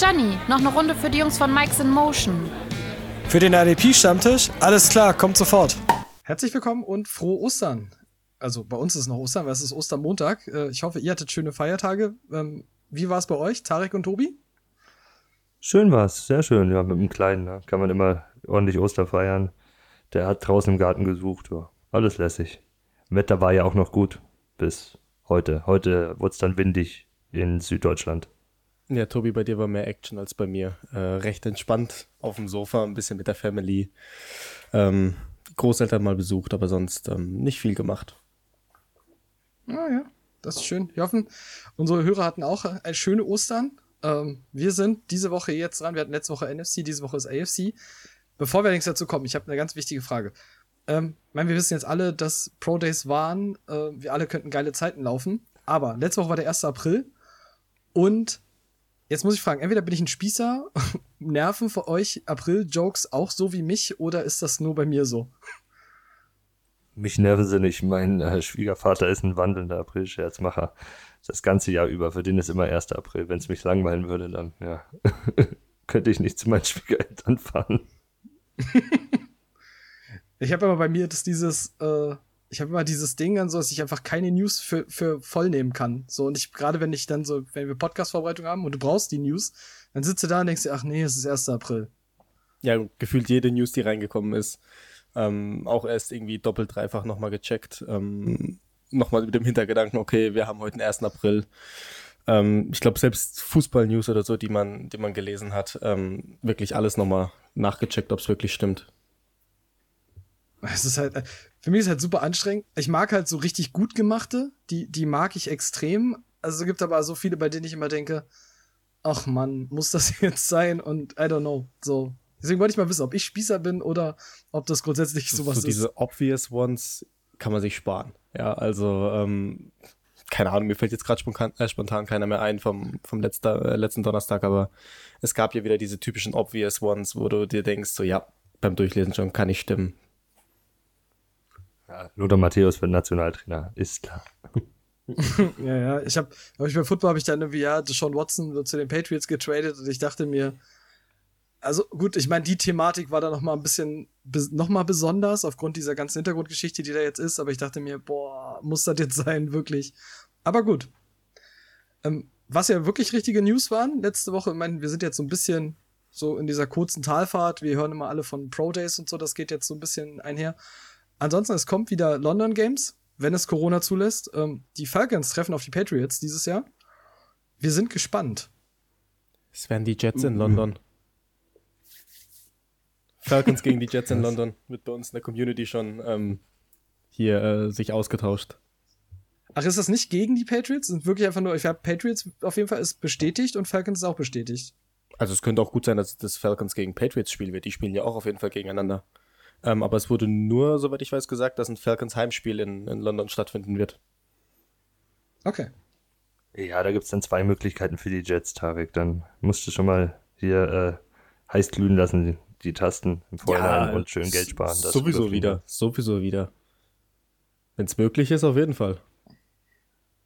Gianni, noch eine Runde für die Jungs von Mike's in Motion. Für den RDP-Stammtisch? Alles klar, kommt sofort. Herzlich willkommen und frohe Ostern. Also bei uns ist es noch Ostern, weil es ist Ostermontag. Äh, ich hoffe, ihr hattet schöne Feiertage. Ähm, wie war es bei euch, Tarek und Tobi? Schön war es, sehr schön. Ja, mit dem Kleinen ne? kann man immer ordentlich Oster feiern. Der hat draußen im Garten gesucht. Ja. Alles lässig. Wetter war ja auch noch gut bis heute. Heute wurde es dann windig in Süddeutschland. Ja, Tobi, bei dir war mehr Action als bei mir. Äh, recht entspannt auf dem Sofa, ein bisschen mit der Family. Ähm, Großeltern mal besucht, aber sonst ähm, nicht viel gemacht. Ah ja, das ist schön. Wir hoffen, unsere Hörer hatten auch ein schöne Ostern. Ähm, wir sind diese Woche jetzt dran. Wir hatten letzte Woche NFC, diese Woche ist AFC. Bevor wir allerdings dazu kommen, ich habe eine ganz wichtige Frage. Ähm, ich meine, wir wissen jetzt alle, dass Pro Days waren. Äh, wir alle könnten geile Zeiten laufen. Aber letzte Woche war der 1. April. Und jetzt muss ich fragen, entweder bin ich ein Spießer, nerven für euch April-Jokes auch so wie mich, oder ist das nur bei mir so? Mich nerven sie nicht. Mein äh, Schwiegervater ist ein wandelnder April-Scherzmacher. Das ganze Jahr über. Für den ist immer 1. April. Wenn es mich langweilen würde, dann ja, könnte ich nicht zu meinen Schwiegereltern fahren. ich habe immer bei mir das dieses, äh, ich habe immer dieses Ding dann so, dass ich einfach keine News für, für voll nehmen kann. So, und ich, gerade wenn ich dann so, wenn wir Podcast-Vorbereitung haben und du brauchst die News, dann sitzt du da und denkst dir, ach nee, es ist 1. April. Ja, gefühlt jede News, die reingekommen ist, ähm, auch erst irgendwie doppelt, dreifach nochmal gecheckt. Ähm, nochmal mit dem Hintergedanken, okay, wir haben heute den 1. April. Ähm, ich glaube, selbst Fußball-News oder so, die man, die man gelesen hat, ähm, wirklich alles nochmal nachgecheckt, ob es wirklich stimmt. Es ist halt, für mich ist halt super anstrengend. Ich mag halt so richtig gut gemachte, die, die mag ich extrem. Also es gibt aber so viele, bei denen ich immer denke, ach man, muss das jetzt sein? Und I don't know. So. Deswegen wollte ich mal wissen, ob ich Spießer bin oder ob das grundsätzlich sowas so, so diese obvious ones kann man sich sparen. Ja, also, ähm, keine Ahnung, mir fällt jetzt gerade spontan, äh, spontan keiner mehr ein vom, vom letzter, äh, letzten Donnerstag, aber es gab ja wieder diese typischen obvious ones, wo du dir denkst, so ja, beim Durchlesen schon kann ich stimmen. Ja, Lothar Matthäus wird Nationaltrainer, ist klar. ja, ja, ich habe, hab ich bei Football habe ich dann irgendwie, ja, Sean Watson wird zu den Patriots getradet und ich dachte mir, also gut, ich meine, die Thematik war da noch mal ein bisschen noch mal besonders aufgrund dieser ganzen Hintergrundgeschichte, die da jetzt ist. Aber ich dachte mir, boah, muss das jetzt sein, wirklich? Aber gut. Ähm, was ja wirklich richtige News waren letzte Woche, ich meine, wir sind jetzt so ein bisschen so in dieser kurzen Talfahrt. Wir hören immer alle von Pro Days und so. Das geht jetzt so ein bisschen einher. Ansonsten, es kommt wieder London Games, wenn es Corona zulässt. Ähm, die Falcons treffen auf die Patriots dieses Jahr. Wir sind gespannt. Es werden die Jets in London. Falcons gegen die Jets in London wird bei uns in der Community schon ähm, hier äh, sich ausgetauscht. Ach, ist das nicht gegen die Patriots? Sind wirklich einfach nur, ich habe Patriots auf jeden Fall ist bestätigt und Falcons ist auch bestätigt. Also es könnte auch gut sein, dass das Falcons gegen Patriots Spiel wird. Die spielen ja auch auf jeden Fall gegeneinander. Ähm, aber es wurde nur, soweit ich weiß, gesagt, dass ein Falcons Heimspiel in, in London stattfinden wird. Okay. Ja, da gibt es dann zwei Möglichkeiten für die Jets, Tarek. Dann musst du schon mal hier äh, heiß glühen lassen, die Tasten im Vorhinein ja, und schön Geld sparen. sowieso wieder, sowieso wieder. Wenn es möglich ist, auf jeden Fall.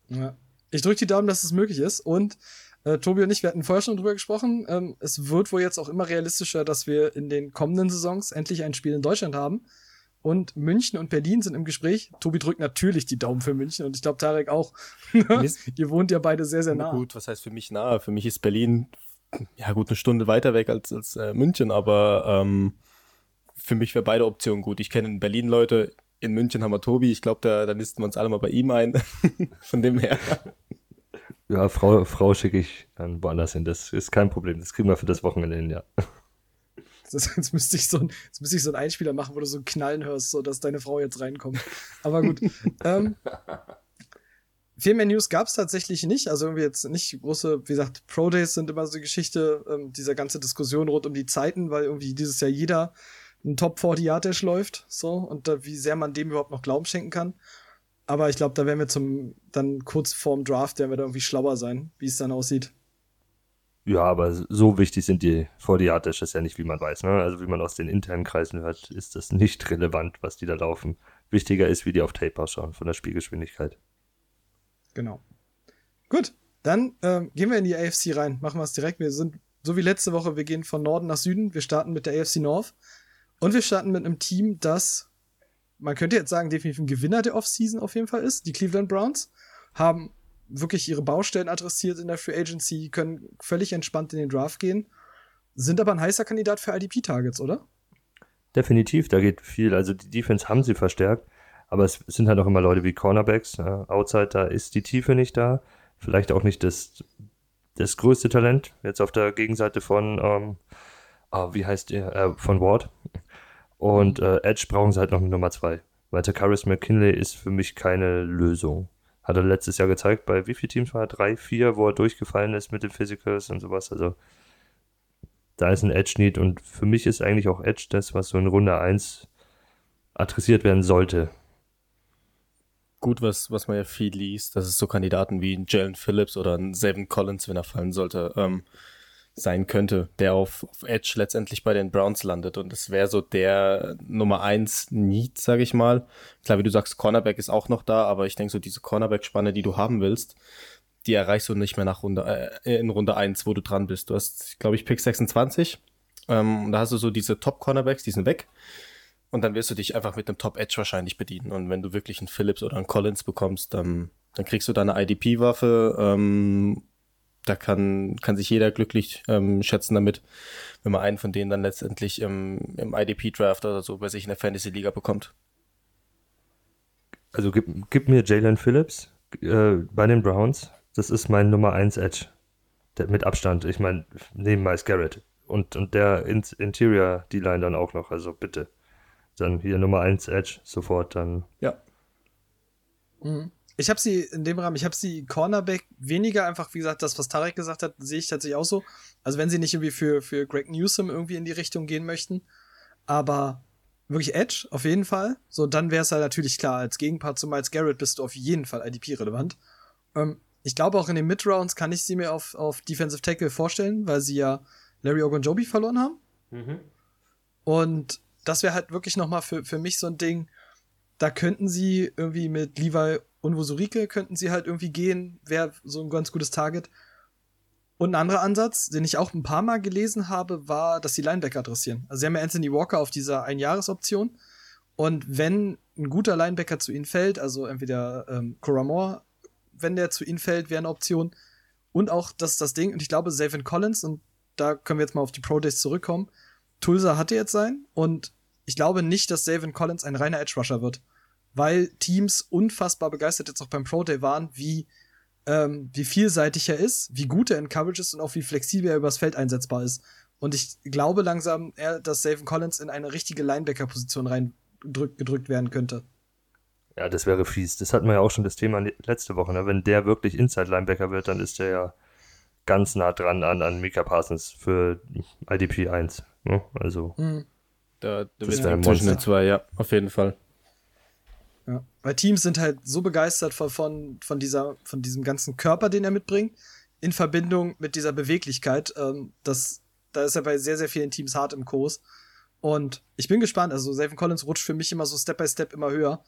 Ja. Ich drücke die Daumen, dass es möglich ist. Und äh, Tobi und ich, wir hatten vorher schon drüber gesprochen. Ähm, es wird wohl jetzt auch immer realistischer, dass wir in den kommenden Saisons endlich ein Spiel in Deutschland haben. Und München und Berlin sind im Gespräch. Tobi drückt natürlich die Daumen für München und ich glaube Tarek auch. Ihr wohnt ja beide sehr, sehr nah. Gut, was heißt für mich nah? Für mich ist Berlin ja gut, eine Stunde weiter weg als, als äh, München, aber ähm, für mich wäre beide Optionen gut. Ich kenne in Berlin Leute, in München haben wir Tobi, ich glaube, da, da nisten wir uns alle mal bei ihm ein. Von dem her. Ja, Frau, Frau schicke ich dann woanders hin. Das ist kein Problem. Das kriegen wir für das Wochenende hin, ja. Das, jetzt, müsste ich so ein, jetzt müsste ich so einen Einspieler machen, wo du so ein Knallen hörst, so dass deine Frau jetzt reinkommt. Aber gut. ähm, viel mehr News gab es tatsächlich nicht. Also irgendwie jetzt nicht große, wie gesagt, Pro Days sind immer so die Geschichte, ähm, dieser ganze Diskussion rund um die Zeiten, weil irgendwie dieses Jahr jeder ein Top 40 Yard Dash läuft, so, und da, wie sehr man dem überhaupt noch Glauben schenken kann. Aber ich glaube, da werden wir zum, dann kurz vorm Draft, werden wir da irgendwie schlauer sein, wie es dann aussieht. Ja, aber so wichtig sind die 40 Yard Dashes ja nicht, wie man weiß, ne? Also wie man aus den internen Kreisen hört, ist das nicht relevant, was die da laufen. Wichtiger ist, wie die auf Tape ausschauen, von der Spielgeschwindigkeit. Genau. Gut, dann ähm, gehen wir in die AFC rein. Machen wir es direkt. Wir sind so wie letzte Woche, wir gehen von Norden nach Süden. Wir starten mit der AFC North. Und wir starten mit einem Team, das, man könnte jetzt sagen, definitiv ein Gewinner der Offseason auf jeden Fall ist. Die Cleveland Browns haben wirklich ihre Baustellen adressiert in der Free Agency, können völlig entspannt in den Draft gehen, sind aber ein heißer Kandidat für IDP-Targets, oder? Definitiv, da geht viel. Also die Defense haben sie verstärkt, aber es sind halt auch immer Leute wie Cornerbacks. Ja. Outside, da ist die Tiefe nicht da. Vielleicht auch nicht das, das größte Talent. Jetzt auf der Gegenseite von, ähm, oh, wie heißt der, äh, von Ward. Und äh, Edge brauchen sie halt noch eine Nummer zwei. Weil Takaris McKinley ist für mich keine Lösung. Hat er letztes Jahr gezeigt, bei wie vielen Teams war er? Drei, vier, wo er durchgefallen ist mit den Physicals und sowas. Also da ist ein Edge-Need und für mich ist eigentlich auch Edge das, was so in Runde 1 adressiert werden sollte. Gut, was, was man ja viel liest, dass es so Kandidaten wie Jalen Phillips oder ein Savin Collins, wenn er fallen sollte, ähm, sein könnte, der auf, auf Edge letztendlich bei den Browns landet. Und es wäre so der Nummer 1 Need, sage ich mal. Klar, wie du sagst, Cornerback ist auch noch da, aber ich denke so, diese Cornerback-Spanne, die du haben willst, die erreichst du nicht mehr nach Runde, äh, in Runde 1, wo du dran bist. Du hast, glaube ich, Pick 26. Ähm, und da hast du so diese Top-Cornerbacks, die sind weg. Und dann wirst du dich einfach mit einem Top-Edge wahrscheinlich bedienen. Und wenn du wirklich einen Phillips oder einen Collins bekommst, dann, dann kriegst du da eine IDP-Waffe. Ähm, da kann, kann sich jeder glücklich ähm, schätzen damit, wenn man einen von denen dann letztendlich im, im IDP-Draft oder so bei sich in der Fantasy-Liga bekommt. Also gib, gib mir Jalen Phillips äh, bei den Browns das ist mein Nummer 1 Edge. Der, mit Abstand. Ich meine, neben Miles Garrett. Und, und der In Interior D-Line dann auch noch. Also bitte. Dann hier Nummer 1 Edge sofort dann. Ja. Mhm. Ich habe sie in dem Rahmen, ich habe sie Cornerback weniger einfach, wie gesagt, das, was Tarek gesagt hat, sehe ich tatsächlich auch so. Also wenn sie nicht irgendwie für, für Greg Newsom irgendwie in die Richtung gehen möchten, aber wirklich Edge, auf jeden Fall. So, dann wäre es halt natürlich klar, als Gegenpart zu Miles Garrett bist du auf jeden Fall IDP-relevant. Ähm, ich glaube auch in den Mid-Rounds kann ich sie mir auf, auf Defensive Tackle vorstellen, weil sie ja Larry Ogunjobi verloren haben. Mhm. Und das wäre halt wirklich noch mal für, für mich so ein Ding, da könnten sie irgendwie mit Levi und Wosurike könnten sie halt irgendwie gehen, wäre so ein ganz gutes Target. Und ein anderer Ansatz, den ich auch ein paar Mal gelesen habe, war, dass sie Linebacker adressieren. Also sie haben ja Anthony Walker auf dieser Einjahresoption. Und wenn ein guter Linebacker zu ihnen fällt, also entweder ähm, Moore wenn der zu ihnen fällt, wäre eine Option. Und auch das das Ding, und ich glaube, Savin Collins, und da können wir jetzt mal auf die Pro Days zurückkommen. Tulsa hatte jetzt sein, und ich glaube nicht, dass Savin Collins ein reiner Edge Rusher wird, weil Teams unfassbar begeistert jetzt auch beim Pro Day waren, wie, ähm, wie vielseitig er ist, wie gut er in Coverage ist und auch wie flexibel er übers Feld einsetzbar ist. Und ich glaube langsam, dass Savin Collins in eine richtige Linebacker-Position rein gedrückt werden könnte. Ja, das wäre fies. Das hatten wir ja auch schon das Thema letzte Woche. Ne? Wenn der wirklich Inside-Linebacker wird, dann ist der ja ganz nah dran an, an Mika Parsons für IDP 1. Ne? Also. Mhm. Da, da wird zwischen den zwei, ja, auf jeden Fall. Ja. Weil Teams sind halt so begeistert von, von, von, dieser, von diesem ganzen Körper, den er mitbringt, in Verbindung mit dieser Beweglichkeit. Ähm, das, da ist er bei sehr, sehr vielen Teams hart im Kurs. Und ich bin gespannt. Also, Savin Collins rutscht für mich immer so Step by Step immer höher.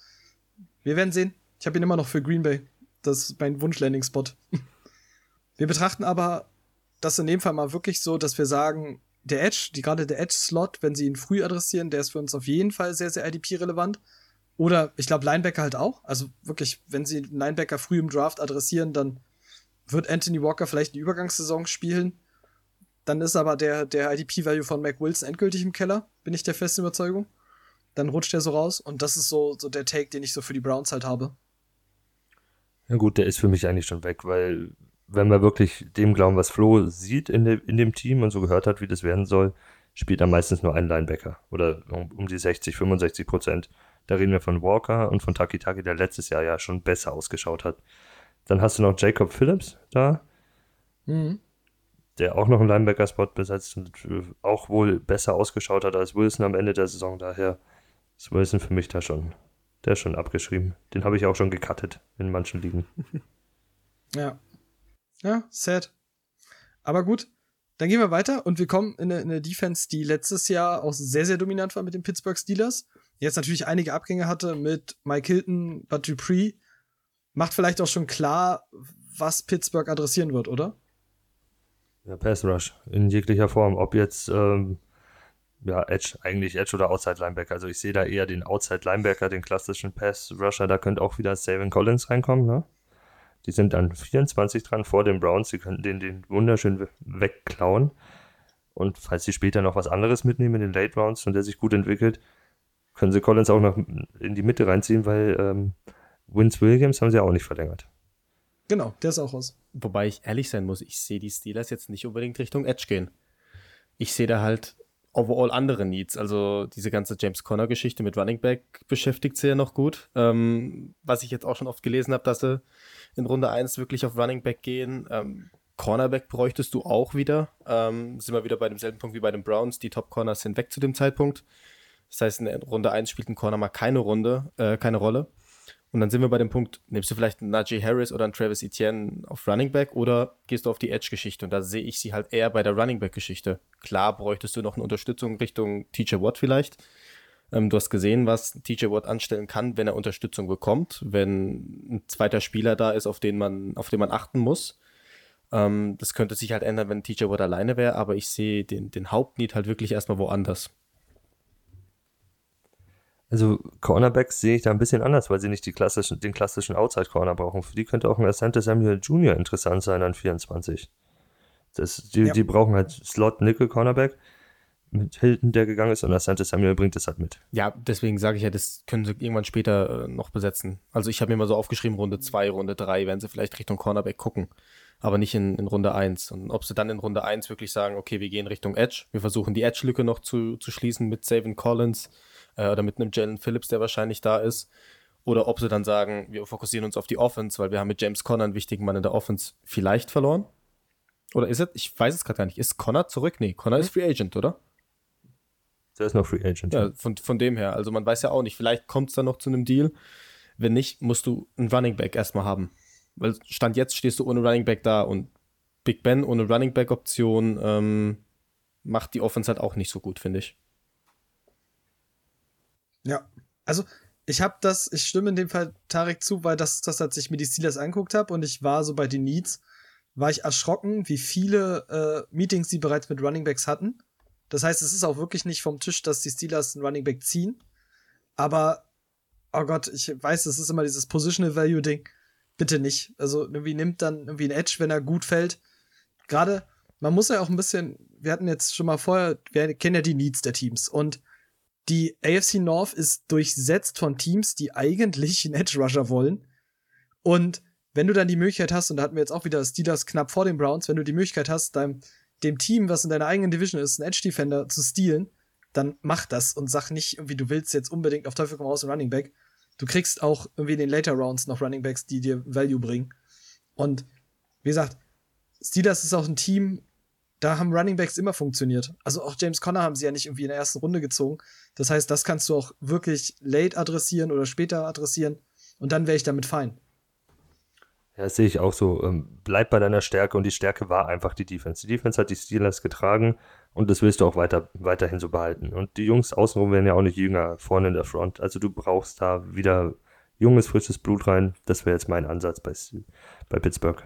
Wir werden sehen. Ich habe ihn immer noch für Green Bay. Das ist mein Wunsch-Landing-Spot. wir betrachten aber das in dem Fall mal wirklich so, dass wir sagen, der Edge, die, gerade der Edge-Slot, wenn sie ihn früh adressieren, der ist für uns auf jeden Fall sehr, sehr IDP-relevant. Oder ich glaube, Linebacker halt auch. Also wirklich, wenn sie Linebacker früh im Draft adressieren, dann wird Anthony Walker vielleicht eine Übergangssaison spielen. Dann ist aber der, der IDP-Value von Mac Wilson endgültig im Keller, bin ich der festen Überzeugung dann rutscht er so raus. Und das ist so, so der Take, den ich so für die Browns halt habe. Ja gut, der ist für mich eigentlich schon weg, weil wenn wir wirklich dem glauben, was Flo sieht in, de, in dem Team und so gehört hat, wie das werden soll, spielt er meistens nur ein Linebacker oder um, um die 60, 65 Prozent. Da reden wir von Walker und von Taki Taki, der letztes Jahr ja schon besser ausgeschaut hat. Dann hast du noch Jacob Phillips da, mhm. der auch noch einen Linebacker-Spot besetzt und äh, auch wohl besser ausgeschaut hat als Wilson am Ende der Saison. Daher ist Wilson für mich da schon. Der ist schon abgeschrieben. Den habe ich auch schon gecuttet in manchen Ligen. Ja. Ja, sad. Aber gut, dann gehen wir weiter und wir kommen in eine, in eine, Defense, die letztes Jahr auch sehr, sehr dominant war mit den Pittsburgh Steelers. Jetzt natürlich einige Abgänge hatte mit Mike Hilton, Bud Dupree. Macht vielleicht auch schon klar, was Pittsburgh adressieren wird, oder? Ja, Pass Rush in jeglicher Form. Ob jetzt ähm, ja, Edge, eigentlich Edge oder Outside Linebacker. Also ich sehe da eher den Outside Linebacker, den klassischen Pass Rusher. Da könnte auch wieder Savin Collins reinkommen. Ne? Die sind dann 24 dran vor den Browns. Sie könnten den, den wunderschön wegklauen. Und falls sie später noch was anderes mitnehmen in den Late Rounds und der sich gut entwickelt, können sie Collins auch noch in die Mitte reinziehen, weil ähm, Vince Williams haben sie auch nicht verlängert. Genau, der ist auch raus. Wobei ich ehrlich sein muss, ich sehe die Steelers jetzt nicht unbedingt Richtung Edge gehen. Ich sehe da halt overall andere Needs. Also diese ganze James Conner-Geschichte mit Running Back beschäftigt sie ja noch gut. Ähm, was ich jetzt auch schon oft gelesen habe, dass sie in Runde 1 wirklich auf Running Back gehen. Ähm, Cornerback bräuchtest du auch wieder. Ähm, sind wir wieder bei demselben Punkt wie bei den Browns. Die Top-Corners sind weg zu dem Zeitpunkt. Das heißt, in Runde 1 spielt ein Corner mal keine Runde, äh, keine Rolle. Und dann sind wir bei dem Punkt, nimmst du vielleicht einen Najee Harris oder einen Travis Etienne auf Running Back oder gehst du auf die Edge-Geschichte? Und da sehe ich sie halt eher bei der Running Back-Geschichte. Klar bräuchtest du noch eine Unterstützung Richtung TJ Watt vielleicht. Ähm, du hast gesehen, was TJ Watt anstellen kann, wenn er Unterstützung bekommt, wenn ein zweiter Spieler da ist, auf den man, auf den man achten muss. Ähm, das könnte sich halt ändern, wenn TJ Watt alleine wäre, aber ich sehe den, den Hauptneed halt wirklich erstmal woanders. Also Cornerbacks sehe ich da ein bisschen anders, weil sie nicht klassischen, den klassischen Outside-Corner brauchen. Für die könnte auch ein Asante Samuel Jr. interessant sein an 24. Das, die, ja. die brauchen halt Slot-Nickel-Cornerback mit Hilton, der gegangen ist, und Asante Samuel bringt das halt mit. Ja, deswegen sage ich ja, das können sie irgendwann später äh, noch besetzen. Also ich habe mir mal so aufgeschrieben, Runde 2, Runde 3, werden sie vielleicht Richtung Cornerback gucken, aber nicht in, in Runde 1. Und ob sie dann in Runde 1 wirklich sagen, okay, wir gehen Richtung Edge, wir versuchen die Edge-Lücke noch zu, zu schließen mit Savin Collins, äh, oder mit einem Jalen Phillips, der wahrscheinlich da ist. Oder ob sie dann sagen, wir fokussieren uns auf die Offense, weil wir haben mit James Conner einen wichtigen Mann in der Offense vielleicht verloren. Oder ist es, ich weiß es gerade gar nicht, ist Conner zurück? Nee, Conner ist Free Agent, oder? Der ist noch Free Agent. Ja, von, von dem her. Also man weiß ja auch nicht, vielleicht kommt es dann noch zu einem Deal. Wenn nicht, musst du einen Running Back erstmal haben. Weil Stand jetzt stehst du ohne Running Back da und Big Ben ohne Running Back Option ähm, macht die Offense halt auch nicht so gut, finde ich. Ja, also ich habe das, ich stimme in dem Fall Tarek zu, weil das ist das, als ich mir die Steelers angeguckt habe und ich war so bei den Needs, war ich erschrocken, wie viele äh, Meetings sie bereits mit Running Backs hatten. Das heißt, es ist auch wirklich nicht vom Tisch, dass die Steelers einen Running Back ziehen. Aber, oh Gott, ich weiß, es ist immer dieses Positional Value Ding. Bitte nicht. Also irgendwie nimmt dann irgendwie ein Edge, wenn er gut fällt. Gerade, man muss ja auch ein bisschen, wir hatten jetzt schon mal vorher, wir kennen ja die Needs der Teams und die AFC North ist durchsetzt von Teams, die eigentlich einen Edge Rusher wollen. Und wenn du dann die Möglichkeit hast, und da hatten wir jetzt auch wieder Steelers knapp vor den Browns, wenn du die Möglichkeit hast, deinem, dem Team, was in deiner eigenen Division ist, einen Edge Defender zu stehlen, dann mach das und sag nicht, irgendwie, du willst jetzt unbedingt auf Teufel komm raus einen Running Back. Du kriegst auch irgendwie in den Later Rounds noch Running Backs, die dir Value bringen. Und wie gesagt, Steelers ist auch ein Team, da haben Running Backs immer funktioniert. Also auch James Conner haben sie ja nicht irgendwie in der ersten Runde gezogen. Das heißt, das kannst du auch wirklich late adressieren oder später adressieren und dann wäre ich damit fein. Ja, das sehe ich auch so. Ähm, bleib bei deiner Stärke und die Stärke war einfach die Defense. Die Defense hat die Steelers getragen und das willst du auch weiter, weiterhin so behalten. Und die Jungs außenrum werden ja auch nicht jünger vorne in der Front. Also du brauchst da wieder junges, frisches Blut rein. Das wäre jetzt mein Ansatz bei, bei Pittsburgh.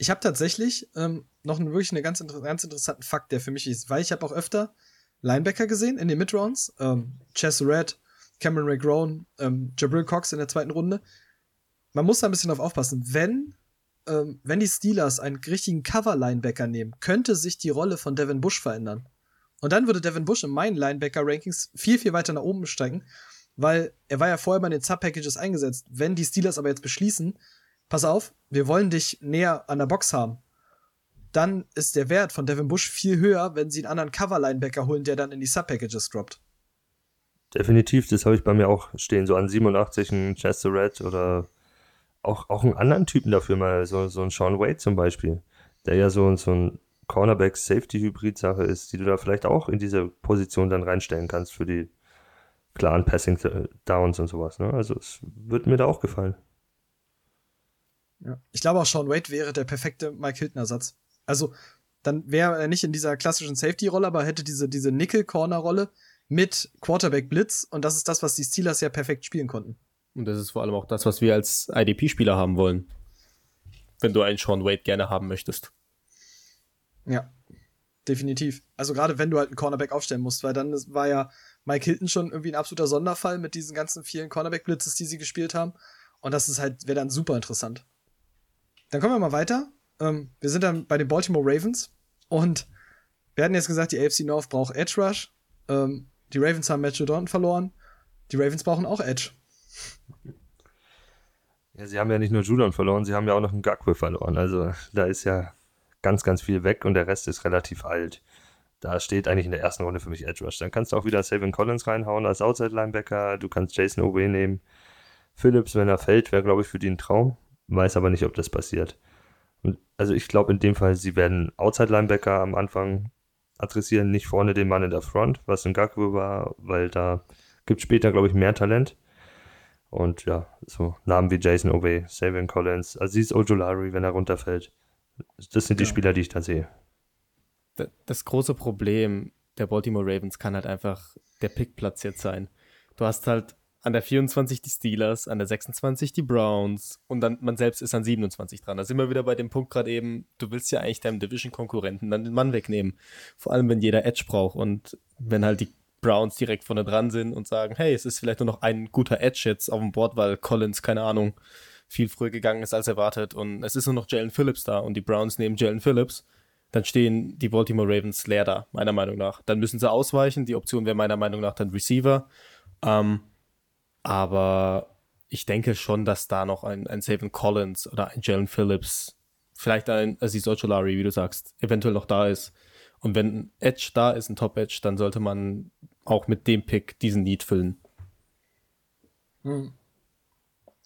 Ich habe tatsächlich ähm, noch einen, wirklich einen ganz, ganz interessanten Fakt, der für mich ist, weil ich habe auch öfter Linebacker gesehen in den Midrounds. Ähm, Chess Red, Cameron McGrone, ähm, Jabril Cox in der zweiten Runde. Man muss da ein bisschen drauf aufpassen. Wenn, ähm, wenn die Steelers einen richtigen Cover-Linebacker nehmen, könnte sich die Rolle von Devin Bush verändern. Und dann würde Devin Bush in meinen Linebacker-Rankings viel, viel weiter nach oben steigen, weil er war ja vorher bei den Sub-Packages eingesetzt. Wenn die Steelers aber jetzt beschließen, pass auf, wir wollen dich näher an der Box haben, dann ist der Wert von Devin Bush viel höher, wenn sie einen anderen Cover-Linebacker holen, der dann in die Sub-Packages droppt. Definitiv, das habe ich bei mir auch stehen, so an 87 ein Chester Red oder auch, auch einen anderen Typen dafür mal, so, so ein Sean Wade zum Beispiel, der ja so, so ein Cornerback-Safety-Hybrid-Sache ist, die du da vielleicht auch in diese Position dann reinstellen kannst für die klaren Passing-Downs und sowas. Ne? Also es wird mir da auch gefallen. Ja. Ich glaube auch Sean Wade wäre der perfekte Mike Hilton-Ersatz. Also, dann wäre er nicht in dieser klassischen Safety-Rolle, aber hätte diese, diese Nickel-Corner-Rolle mit Quarterback-Blitz und das ist das, was die Steelers ja perfekt spielen konnten. Und das ist vor allem auch das, was wir als IDP-Spieler haben wollen. Wenn du einen Sean Wade gerne haben möchtest. Ja, definitiv. Also gerade wenn du halt einen Cornerback aufstellen musst, weil dann war ja Mike Hilton schon irgendwie ein absoluter Sonderfall mit diesen ganzen vielen Cornerback-Blitzes, die sie gespielt haben. Und das ist halt, wäre dann super interessant. Dann kommen wir mal weiter. Ähm, wir sind dann bei den Baltimore Ravens und wir hatten jetzt gesagt, die AFC North braucht Edge Rush. Ähm, die Ravens haben Matthew Dorton verloren. Die Ravens brauchen auch Edge. Ja, sie haben ja nicht nur Judon verloren, sie haben ja auch noch einen Gakwe verloren. Also da ist ja ganz, ganz viel weg und der Rest ist relativ alt. Da steht eigentlich in der ersten Runde für mich Edge Rush. Dann kannst du auch wieder Savin Collins reinhauen als Outside Linebacker. Du kannst Jason Owe nehmen. Phillips, wenn er fällt, wäre, glaube ich, für die ein Traum. Weiß aber nicht, ob das passiert. Und also ich glaube in dem Fall, sie werden Outside Linebacker am Anfang adressieren, nicht vorne den Mann in der Front, was ein Gakwe war, weil da gibt später, glaube ich, mehr Talent. Und ja, so Namen wie Jason Owe, Savion Collins, Aziz Ojolari, wenn er runterfällt. Das sind die Ja. Spieler, die ich da sehe. Da- Das große Problem der Baltimore Ravens kann halt einfach der Pickplatz jetzt sein. Du hast halt an der 24 die Steelers, an der 26 die Browns und dann man selbst ist an 27 dran. Da sind wir wieder bei dem Punkt gerade eben, du willst ja eigentlich deinem Division-Konkurrenten dann den Mann wegnehmen. Vor allem, wenn jeder Edge braucht und wenn halt die Browns direkt vorne dran sind und sagen, hey, es ist vielleicht nur noch ein guter Edge jetzt auf dem Board, weil Collins, keine Ahnung, viel früher gegangen ist als erwartet und es ist nur noch Jalen Phillips da und die Browns nehmen Jalen Phillips, dann stehen die Baltimore Ravens leer da, meiner Meinung nach. Dann müssen sie ausweichen. Die Option wäre meiner Meinung nach dann Receiver. Ähm, aber ich denke schon, dass da noch ein, ein Savin Collins oder ein Jalen Phillips, vielleicht ein Aziz Ojolari, wie du sagst, eventuell noch da ist. Und wenn ein Edge da ist, ein Top-Edge, dann sollte man auch mit dem Pick diesen Need füllen. Hm.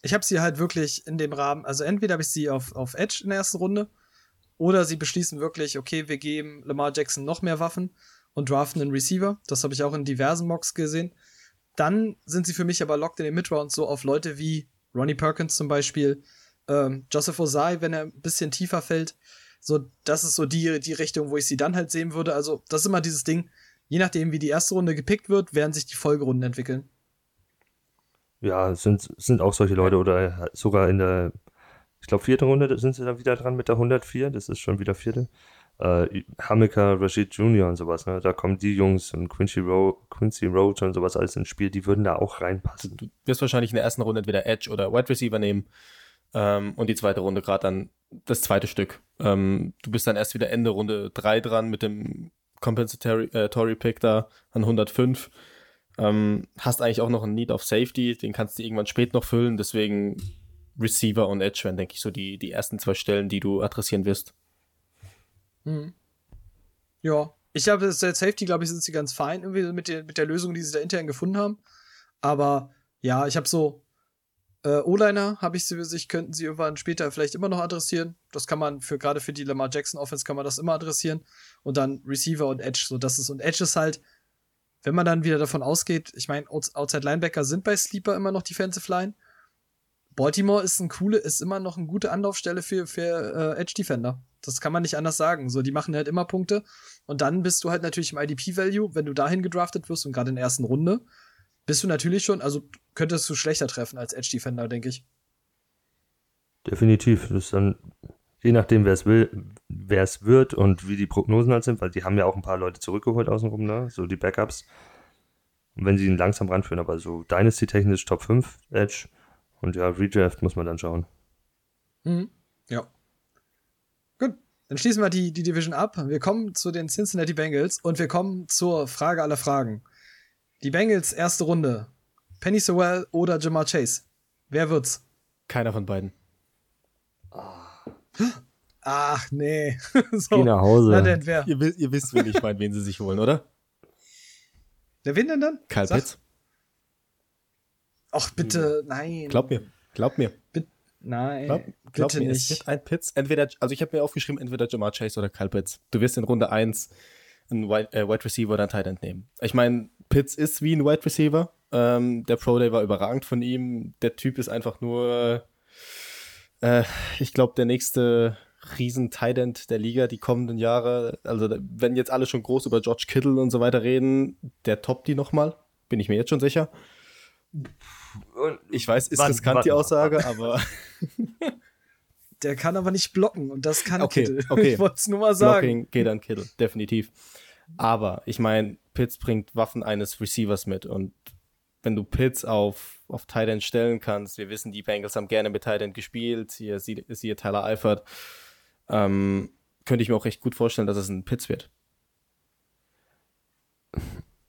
Ich habe sie halt wirklich in dem Rahmen, also entweder habe ich sie auf, auf Edge in der ersten Runde oder sie beschließen wirklich, okay, wir geben Lamar Jackson noch mehr Waffen und draften einen Receiver. Das habe ich auch in diversen Mocks gesehen. Dann sind sie für mich aber locked in den Midrounds so auf Leute wie Ronnie Perkins zum Beispiel, ähm, Joseph Osai, wenn er ein bisschen tiefer fällt. So, das ist so die, die Richtung, wo ich sie dann halt sehen würde. Also, das ist immer dieses Ding, je nachdem, wie die erste Runde gepickt wird, werden sich die Folgerunden entwickeln. Ja, sind, sind auch solche Leute oder sogar in der, ich glaube, vierte Runde sind sie dann wieder dran mit der 104, das ist schon wieder vierte. Äh, Hamika, Rashid Jr. und sowas, ne? Da kommen die Jungs und Quincy, Ro Quincy Roach und sowas alles ins Spiel, die würden da auch reinpassen. Du wirst wahrscheinlich in der ersten Runde entweder Edge oder Wide Receiver nehmen ähm, und die zweite Runde gerade dann das zweite Stück. Ähm, du bist dann erst wieder Ende Runde 3 dran mit dem Compensatory äh, Pick da an 105. Ähm, hast eigentlich auch noch einen Need auf Safety, den kannst du irgendwann spät noch füllen, deswegen Receiver und Edge wären, denke ich, so die, die ersten zwei Stellen, die du adressieren wirst. Mhm. Ja, ich das ist Safety, glaube ich, sind sie ganz fein irgendwie mit der, mit der Lösung, die sie da intern gefunden haben. Aber ja, ich habe so äh, O-Liner habe ich sie für sich, könnten sie irgendwann später vielleicht immer noch adressieren. Das kann man für gerade für die Lamar Jackson Offense kann man das immer adressieren. Und dann Receiver und Edge, so das ist und Edge ist halt, wenn man dann wieder davon ausgeht, ich meine, Outside Linebacker sind bei Sleeper immer noch Defensive Line. Baltimore ist ein coole, ist immer noch eine gute Anlaufstelle für, für äh, Edge Defender. Das kann man nicht anders sagen. So, die machen halt immer Punkte. Und dann bist du halt natürlich im IDP-Value, wenn du dahin gedraftet wirst und gerade in der ersten Runde, bist du natürlich schon, also könntest du schlechter treffen als Edge Defender, denke ich. Definitiv. Das ist dann, je nachdem, wer es will, wer es wird und wie die Prognosen halt sind, weil die haben ja auch ein paar Leute zurückgeholt außenrum, ne? So die Backups. Und wenn sie ihn langsam ranführen, aber so Dynasty-technisch Top 5 Edge und ja, Redraft muss man dann schauen. Mhm. Ja. Gut, dann schließen wir die, die Division ab. Wir kommen zu den Cincinnati Bengals und wir kommen zur Frage aller Fragen. Die Bengals erste Runde. Penny Sewell oder Jamar Chase? Wer wird's? Keiner von beiden. Ach, nee. so. Geh nach Hause. Na denn, wer? Ihr, ihr wisst, wen ich meine, wen sie sich holen, oder? Wer wen denn dann? Kyle Sag. Pitts. Ach, bitte, nein. Glaub mir. Glaub mir. Nein, Glaub, glaub bitte mir, es nicht. wird ein Pitts. Entweder, also ich habe mir aufgeschrieben, entweder Jamar Chase oder Kyle Pitts. Du wirst in Runde 1 einen Wide, äh, Wide Receiver oder einen Tight End nehmen. Ich meine, Pitts ist wie ein Wide Receiver. Ähm, der Pro Day war überragend von ihm. Der Typ ist einfach nur, äh, ich glaube, der nächste riesen Tight End der Liga die kommenden Jahre. Also wenn jetzt alle schon groß über George Kittle und so weiter reden, der toppt die nochmal. Bin ich mir jetzt schon sicher. Ich weiß, ist Wann- riskant wann- die Aussage, aber der kann aber nicht blocken und das kann Okay, Kittle. okay. Ich wollte es nur mal sagen. Blocking geht an Kittle, definitiv. Aber ich meine, Pitts bringt Waffen eines Receivers mit und wenn du Pitts auf, auf Tight End stellen kannst, wir wissen, die Bengals haben gerne mit Tight End gespielt, hier siehe siehe Tyler Eifert, ähm, könnte ich mir auch recht gut vorstellen, dass es ein Pitts wird.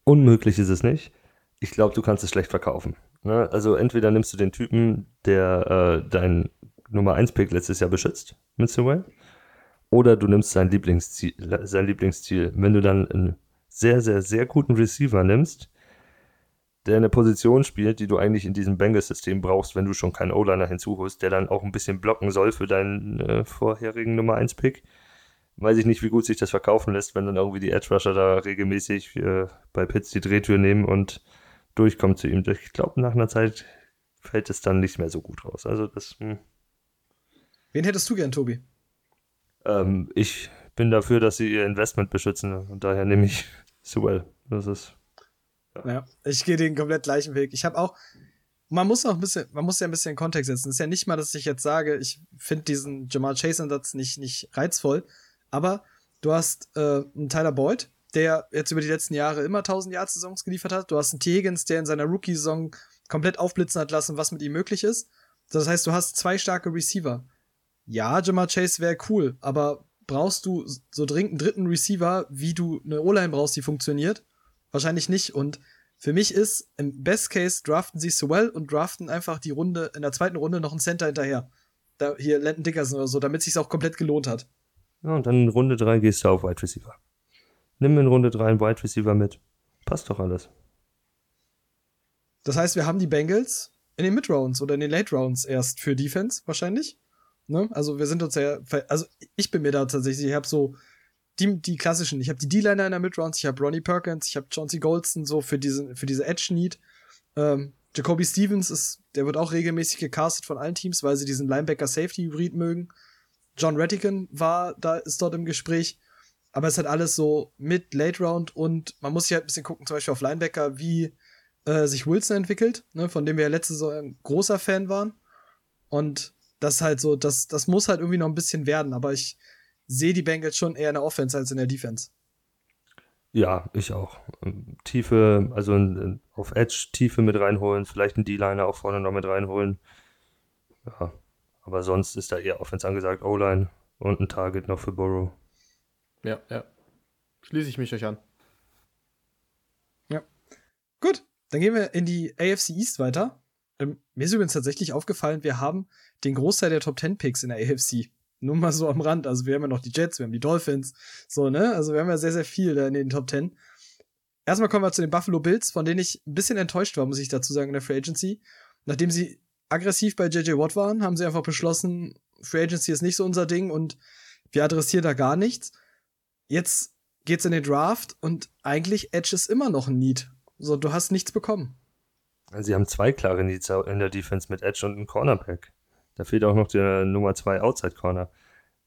Unmöglich ist es nicht. Ich glaube, du kannst es schlecht verkaufen. Ne? Also entweder nimmst du den Typen, der äh, dein Nummer 1 Pick letztes Jahr beschützt, mit Sewell, oder du nimmst sein Lieblingsziel, sein Lieblingsziel. Wenn du dann einen sehr, sehr, sehr guten Receiver nimmst, der eine Position spielt, die du eigentlich in diesem Bengals-System brauchst, wenn du schon keinen O-Liner hinzuholst, der dann auch ein bisschen blocken soll für deinen äh, vorherigen Nummer 1 Pick, weiß ich nicht, wie gut sich das verkaufen lässt, wenn dann irgendwie die Edge Rusher da regelmäßig äh, bei Pitts die Drehtür nehmen und durchkommen zu ihm. Ich glaube, nach einer Zeit fällt es dann nicht mehr so gut raus. Also das, hm. Wen hättest du gern, Tobi? ähm, ich bin dafür, dass sie ihr Investment beschützen und daher nehme ich Sewell. Das ist Ja, ich gehe den komplett gleichen Weg. Ich habe auch, man muss auch ein bisschen, man muss ja ein bisschen in Kontext setzen. Es ist ja nicht mal, dass ich jetzt sage, ich finde diesen Jamal Chase-Ansatz nicht, nicht reizvoll, aber du hast äh, einen Tyler Boyd, der jetzt über die letzten Jahre immer 1000 Jahr-Saisons geliefert hat. Du hast einen T. Higgins, der in seiner Rookie-Saison komplett aufblitzen hat lassen, was mit ihm möglich ist. Das heißt, du hast zwei starke Receiver. Ja, Jamal Chase wäre cool, aber brauchst du so dringend einen dritten Receiver, wie du eine O-Line brauchst, die funktioniert? Wahrscheinlich nicht. Und für mich ist im Best Case draften sie Sewell und draften einfach die Runde, in der zweiten Runde noch einen Center hinterher. Da, hier Landon Dickerson oder so, damit es sich auch komplett gelohnt hat. Ja, und dann in Runde 3 gehst du auf Wide Receiver. Nimm in Runde 3 einen Wide Receiver mit. Passt doch alles. Das heißt, wir haben die Bengals in den Mid-Rounds oder in den Late-Rounds erst für Defense wahrscheinlich. Ne? Also wir sind uns ja, also ich bin mir da tatsächlich, ich habe so die, die klassischen, ich habe die D-Liner in der Mid-Rounds, ich habe Ronnie Perkins, ich habe Chauncey Goldston so für, diesen, für diese Edge-Need. Ähm, Jacoby Stevens ist, der wird auch regelmäßig gecastet von allen Teams, weil sie diesen Linebacker-Safety-Hybrid mögen. John Rattigan war, da ist dort im Gespräch. Aber es hat alles so mit Late Round und man muss sich halt ein bisschen gucken, zum Beispiel auf Linebacker, wie äh, sich Wilson entwickelt, ne, von dem wir ja letzte Saison ein großer Fan waren. Und das ist halt so, das, das muss halt irgendwie noch ein bisschen werden, aber ich sehe die Bengals schon eher in der Offense als in der Defense. Ja, ich auch. Ähm, Tiefe, also auf Edge Tiefe mit reinholen, vielleicht einen D-Liner auch vorne noch mit reinholen. Ja, aber sonst ist da eher Offense angesagt, O-Line und ein Target noch für Burrow. Ja, ja. Schließe ich mich euch an. Ja. Gut, dann gehen wir in die AFC East weiter. Ähm, mir ist übrigens tatsächlich aufgefallen, wir haben den Großteil der Top 10 Picks in der AFC. Nur mal so am Rand. Also wir haben ja noch die Jets, wir haben die Dolphins. So, ne? Also wir haben ja sehr, sehr viel da in den Top 10. Erstmal kommen wir zu den Buffalo Bills, von denen ich ein bisschen enttäuscht war, muss ich dazu sagen, in der Free Agency. Nachdem sie aggressiv bei JJ Watt waren, haben sie einfach beschlossen, Free Agency ist nicht so unser Ding und wir adressieren da gar nichts. Jetzt geht's in den Draft und eigentlich Edge ist immer noch ein Need. So, du hast nichts bekommen. Sie haben zwei klare Needs in der Defense mit Edge und einem Cornerback. Da fehlt auch noch der Nummer 2 Outside Corner.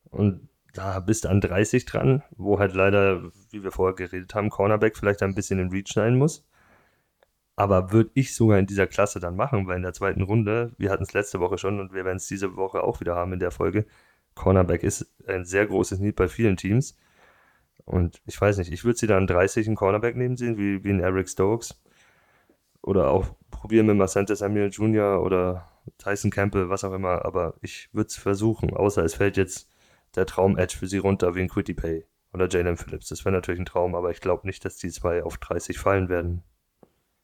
Und da bist du an 30 dran, wo halt leider, wie wir vorher geredet haben, Cornerback vielleicht ein bisschen in Reach sein muss. Aber würde ich sogar in dieser Klasse dann machen, weil in der zweiten Runde, wir hatten es letzte Woche schon und wir werden es diese Woche auch wieder haben in der Folge, Cornerback ist ein sehr großes Need bei vielen Teams. Und ich weiß nicht, ich würde sie da an 30 einen Cornerback nehmen sehen, wie, wie ein Eric Stokes. Oder auch probieren mit Marcente Samuel Jr. oder Tyson Campbell, was auch immer. Aber ich würde es versuchen, außer es fällt jetzt der Traum-Edge für sie runter, wie ein Quitty Pay oder Jalen Phillips. Das wäre natürlich ein Traum, aber ich glaube nicht, dass die zwei auf 30 fallen werden.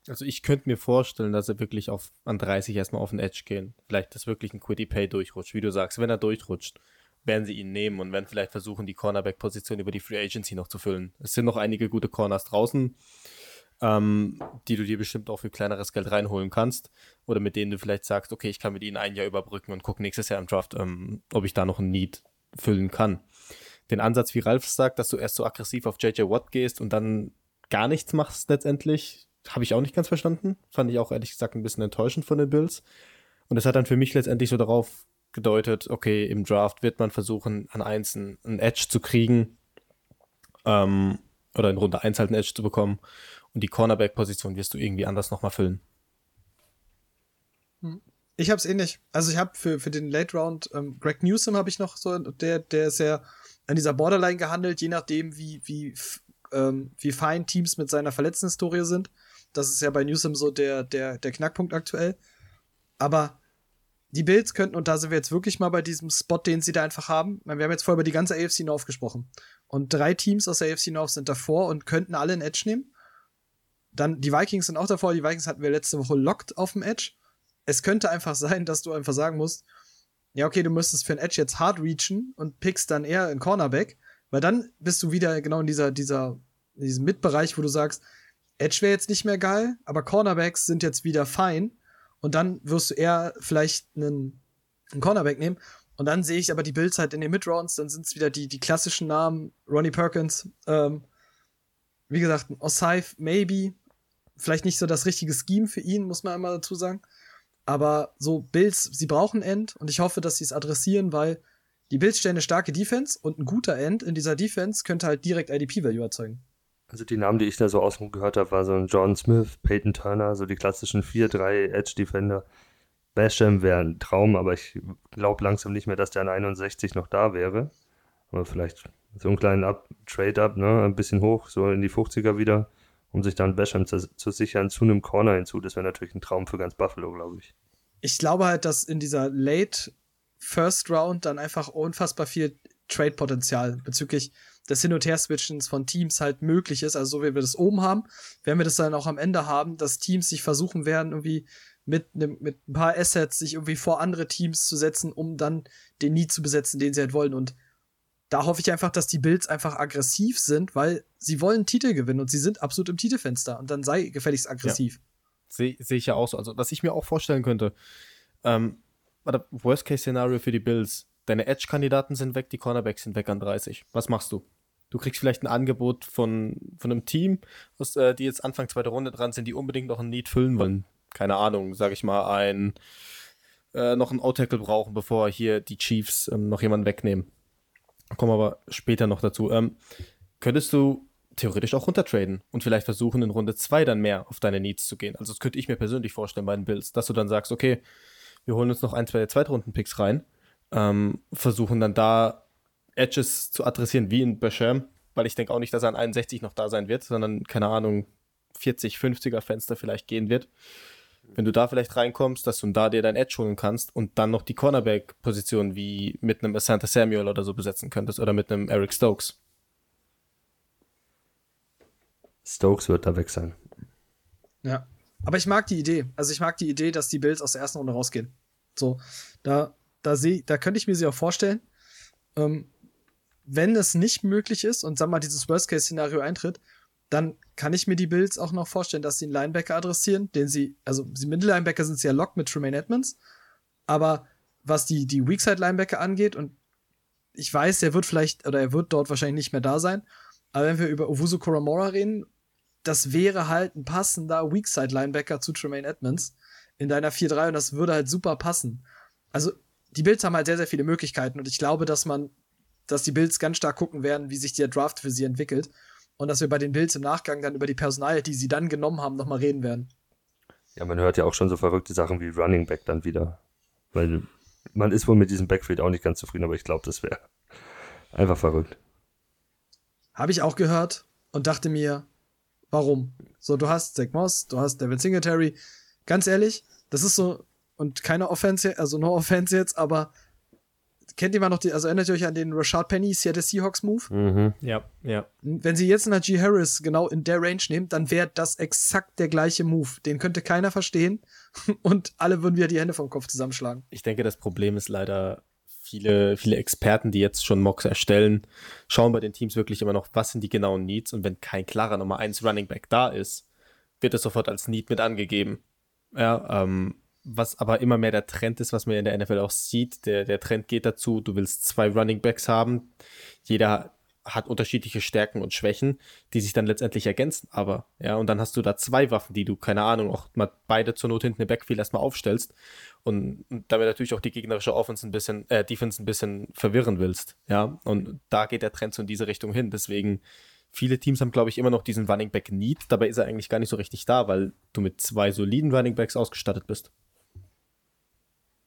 Also ich könnte mir vorstellen, dass er wirklich auf, an 30 erstmal auf den Edge gehen. Vielleicht, dass wirklich ein Quitty Pay durchrutscht. Wie du sagst, wenn er durchrutscht, werden sie ihn nehmen und werden vielleicht versuchen, die Cornerback-Position über die Free Agency noch zu füllen. Es sind noch einige gute Corners draußen, ähm, die du dir bestimmt auch für kleineres Geld reinholen kannst. Oder mit denen du vielleicht sagst, okay, ich kann mit ihnen ein Jahr überbrücken und gucke nächstes Jahr im Draft, ähm, ob ich da noch ein Need füllen kann. Den Ansatz, wie Ralf sagt, dass du erst so aggressiv auf JJ Watt gehst und dann gar nichts machst letztendlich, habe ich auch nicht ganz verstanden. Fand ich auch ehrlich gesagt ein bisschen enttäuschend von den Bills. Und es hat dann für mich letztendlich so darauf gedeutet, okay, im Draft wird man versuchen, an eins einen, Edge zu kriegen. Ähm, oder in Runde 1 halt einen Edge zu bekommen. Und die Cornerback-Position wirst du irgendwie anders nochmal füllen. Ich hab's eh nicht. Also ich habe für, für den Late Round, ähm, Greg Newsom habe ich noch so, der, der ist ja an dieser Borderline gehandelt, je nachdem, wie, wie, ähm, wie fein Teams mit seiner Verletztenhistorie sind. Das ist ja bei Newsom so der, der, der Knackpunkt aktuell. Aber die Bills könnten, und da sind wir jetzt wirklich mal bei diesem Spot, den sie da einfach haben. Wir haben jetzt vorher über die ganze AFC North gesprochen. Und drei Teams aus der AFC North sind davor und könnten alle einen Edge nehmen. Dann die Vikings sind auch davor. Die Vikings hatten wir letzte Woche locked auf dem Edge es könnte einfach sein, dass du einfach sagen musst, ja, okay, du müsstest für ein Edge jetzt hard reachen und pickst dann eher einen Cornerback, weil dann bist du wieder genau in dieser, dieser, in diesem Mitbereich, wo du sagst, Edge wäre jetzt nicht mehr geil, aber Cornerbacks sind jetzt wieder fein und dann wirst du eher vielleicht einen, einen Cornerback nehmen und dann sehe ich aber die Bills halt in den Midrounds, dann sind es wieder die, die klassischen Namen, Ronnie Perkins, ähm, wie gesagt, Osaif, maybe, vielleicht nicht so das richtige Scheme für ihn, muss man einmal dazu sagen. Aber so Bills, sie brauchen End und ich hoffe, dass sie es adressieren, weil die Bills stellen eine starke Defense und ein guter End in dieser Defense könnte halt direkt IDP-Value erzeugen. Also die Namen, die ich da so außen gehört habe, war so ein John Smith, Peyton Turner, so die klassischen 4-3 Edge-Defender. Basham wäre ein Traum, aber ich glaube langsam nicht mehr, dass der an 61 noch da wäre. Aber vielleicht so einen kleinen Up, Trade-Up, ne, ein bisschen hoch, so in die 50er wieder um sich dann Basham zu, zu sichern, zu einem Corner hinzu. Das wäre natürlich ein Traum für ganz Buffalo, glaube ich. Ich glaube halt, dass in dieser Late First Round dann einfach unfassbar viel Trade-Potenzial bezüglich des Hin- und Her-Switchens von Teams halt möglich ist. Also so wie wir das oben haben, werden wir das dann auch am Ende haben, dass Teams sich versuchen werden, irgendwie mit, ne, mit ein paar Assets sich irgendwie vor andere Teams zu setzen, um dann den Need zu besetzen, den sie halt wollen. Und da hoffe ich einfach, dass die Bills einfach aggressiv sind, weil sie wollen Titel gewinnen und sie sind absolut im Titelfenster und dann sei gefälligst aggressiv. Ja. Sehe seh ich ja auch so. Also, was ich mir auch vorstellen könnte, ähm, Worst-Case-Szenario für die Bills. Deine Edge-Kandidaten sind weg, die Cornerbacks sind weg an 30. Was machst du? Du kriegst vielleicht ein Angebot von, von einem Team, was, äh, die jetzt Anfang zweiter Runde dran sind, die unbedingt noch ein Need füllen wollen. Keine Ahnung, sag ich mal, ein äh, noch ein O-Tackle brauchen, bevor hier die Chiefs ähm, noch jemanden wegnehmen. Kommen aber später noch dazu. Ähm, könntest du theoretisch auch runtertraden und vielleicht versuchen, in Runde 2 dann mehr auf deine Needs zu gehen. Also das könnte ich mir persönlich vorstellen bei den Bills, dass du dann sagst, okay, wir holen uns noch ein, zwei Zweitrunden-Picks rein, ähm, versuchen dann da Edges zu adressieren, wie in Basham, weil ich denke auch nicht, dass er an 61 noch da sein wird, sondern, keine Ahnung, 40, 50er Fenster vielleicht gehen wird. Wenn du da vielleicht reinkommst, dass du da dir dein Edge holen kannst und dann noch die Cornerback-Position wie mit einem Asante Samuel oder so besetzen könntest oder mit einem Eric Stokes. Stokes wird da weg sein. Ja. Aber ich mag die Idee. Also ich mag die Idee, dass die Bills aus der ersten Runde rausgehen. So, da, da sehe, da könnte ich mir sie auch vorstellen. Ähm, wenn es nicht möglich ist und sag mal, dieses Worst-Case-Szenario eintritt, dann kann ich mir die Bills auch noch vorstellen, dass sie einen Linebacker adressieren, den sie, also sie Mittellinebacker sind sie ja locked mit Tremaine Edmonds, aber was die, die Weakside-Linebacker angeht, und ich weiß, er wird vielleicht, oder er wird dort wahrscheinlich nicht mehr da sein, aber wenn wir über Owusu Koramora reden, das wäre halt ein passender Weakside-Linebacker zu Tremaine Edmonds in deiner 4-3 und das würde halt super passen. Also, die Bills haben halt sehr, sehr viele Möglichkeiten und ich glaube, dass man, dass die Bills ganz stark gucken werden, wie sich der Draft für sie entwickelt und dass wir bei den Bills im Nachgang dann über die Personal, die sie dann genommen haben, nochmal reden werden. Ja, man hört ja auch schon so verrückte Sachen wie Running Back dann wieder. Weil man ist wohl mit diesem Backfield auch nicht ganz zufrieden, aber ich glaube, das wäre einfach verrückt. Habe ich auch gehört und dachte mir, warum? So, du hast Zach Moss, du hast Devin Singletary. Ganz ehrlich, das ist so, und keine Offense, also no Offense jetzt, aber kennt ihr mal noch die, also erinnert ihr euch an den Rashad Penny Seattle Seahawks Move? Mhm. Ja, ja. Wenn sie jetzt einen G. Harris genau in der Range nehmen, dann wäre das exakt der gleiche Move. Den könnte keiner verstehen und alle würden wieder die Hände vom Kopf zusammenschlagen. Ich denke, das Problem ist leider, viele, viele Experten, die jetzt schon Mocks erstellen, schauen bei den Teams wirklich immer noch, was sind die genauen Needs und wenn kein klarer Nummer 1 Running Back da ist, wird es sofort als Need mit angegeben. Ja, ähm, was aber immer mehr der Trend ist, was man in der NFL auch sieht. Der, der Trend geht dazu, du willst zwei Running Backs haben. Jeder hat unterschiedliche Stärken und Schwächen, die sich dann letztendlich ergänzen. Aber, ja, und dann hast du da zwei Waffen, die du, keine Ahnung, auch mal beide zur Not hinten im Backfield erstmal aufstellst und, und damit natürlich auch die gegnerische Offense ein bisschen, äh, Defense ein bisschen verwirren willst. Ja, und da geht der Trend so in diese Richtung hin. Deswegen, viele Teams haben, glaube ich, immer noch diesen Running Back Need. Dabei ist er eigentlich gar nicht so richtig da, weil du mit zwei soliden Running Backs ausgestattet bist.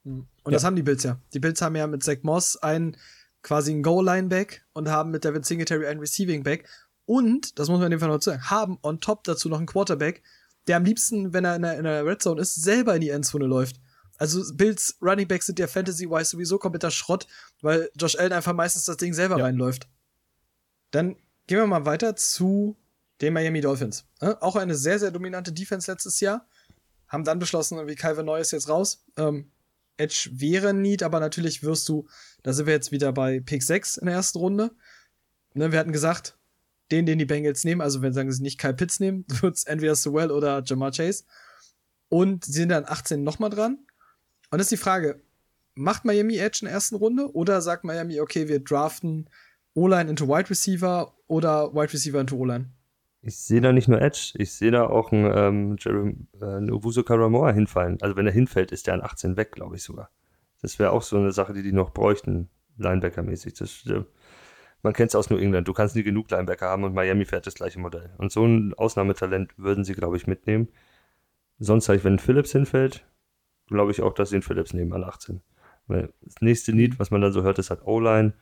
Und Ja. das haben die Bills ja. Die Bills haben ja mit Zach Moss einen quasi einen Goal-Line-Back und haben mit Devin Singletary einen Receiving-Back. Und, das muss man in dem Fall noch sagen, haben on top dazu noch einen Quarterback, der am liebsten, wenn er in der, in der Red Zone ist, selber in die Endzone läuft. Also Bills Running Backs sind ja Fantasy-wise sowieso kompletter Schrott, weil Josh Allen einfach meistens das Ding selber Ja. reinläuft. Dann gehen wir mal weiter zu den Miami Dolphins. Äh, Auch eine sehr, sehr dominante Defense letztes Jahr. Haben dann beschlossen, wie Calvin Neu ist jetzt raus. Ähm, Edge wäre Need, aber natürlich wirst du, da sind wir jetzt wieder bei Pick 6 in der ersten Runde. Ne, wir hatten gesagt, den, den die Bengals nehmen, also wenn sagen sie nicht Kyle Pitts nehmen, wird es entweder Sewell oder Jamar Chase. Und sie sind dann 18 nochmal dran. Und das ist die Frage, macht Miami Edge in der ersten Runde oder sagt Miami, okay, wir draften O-Line into Wide Receiver oder Wide Receiver into O-Line? Ich sehe da nicht nur Edge, ich sehe da auch einen, ähm, Jerem, äh, Owusu Karamoa hinfallen. Also wenn er hinfällt, ist der an 18 weg, glaube ich sogar. Das wäre auch so eine Sache, die die noch bräuchten, Linebacker-mäßig. Äh, man kennt es aus New England. Du kannst nie genug Linebacker haben und Miami fährt das gleiche Modell. Und so ein Ausnahmetalent würden sie, glaube ich, mitnehmen. Sonst halt, wenn Phillips hinfällt, glaube ich auch, dass sie den Phillips nehmen an 18. Weil das nächste Need, was man dann so hört, ist halt O-Line.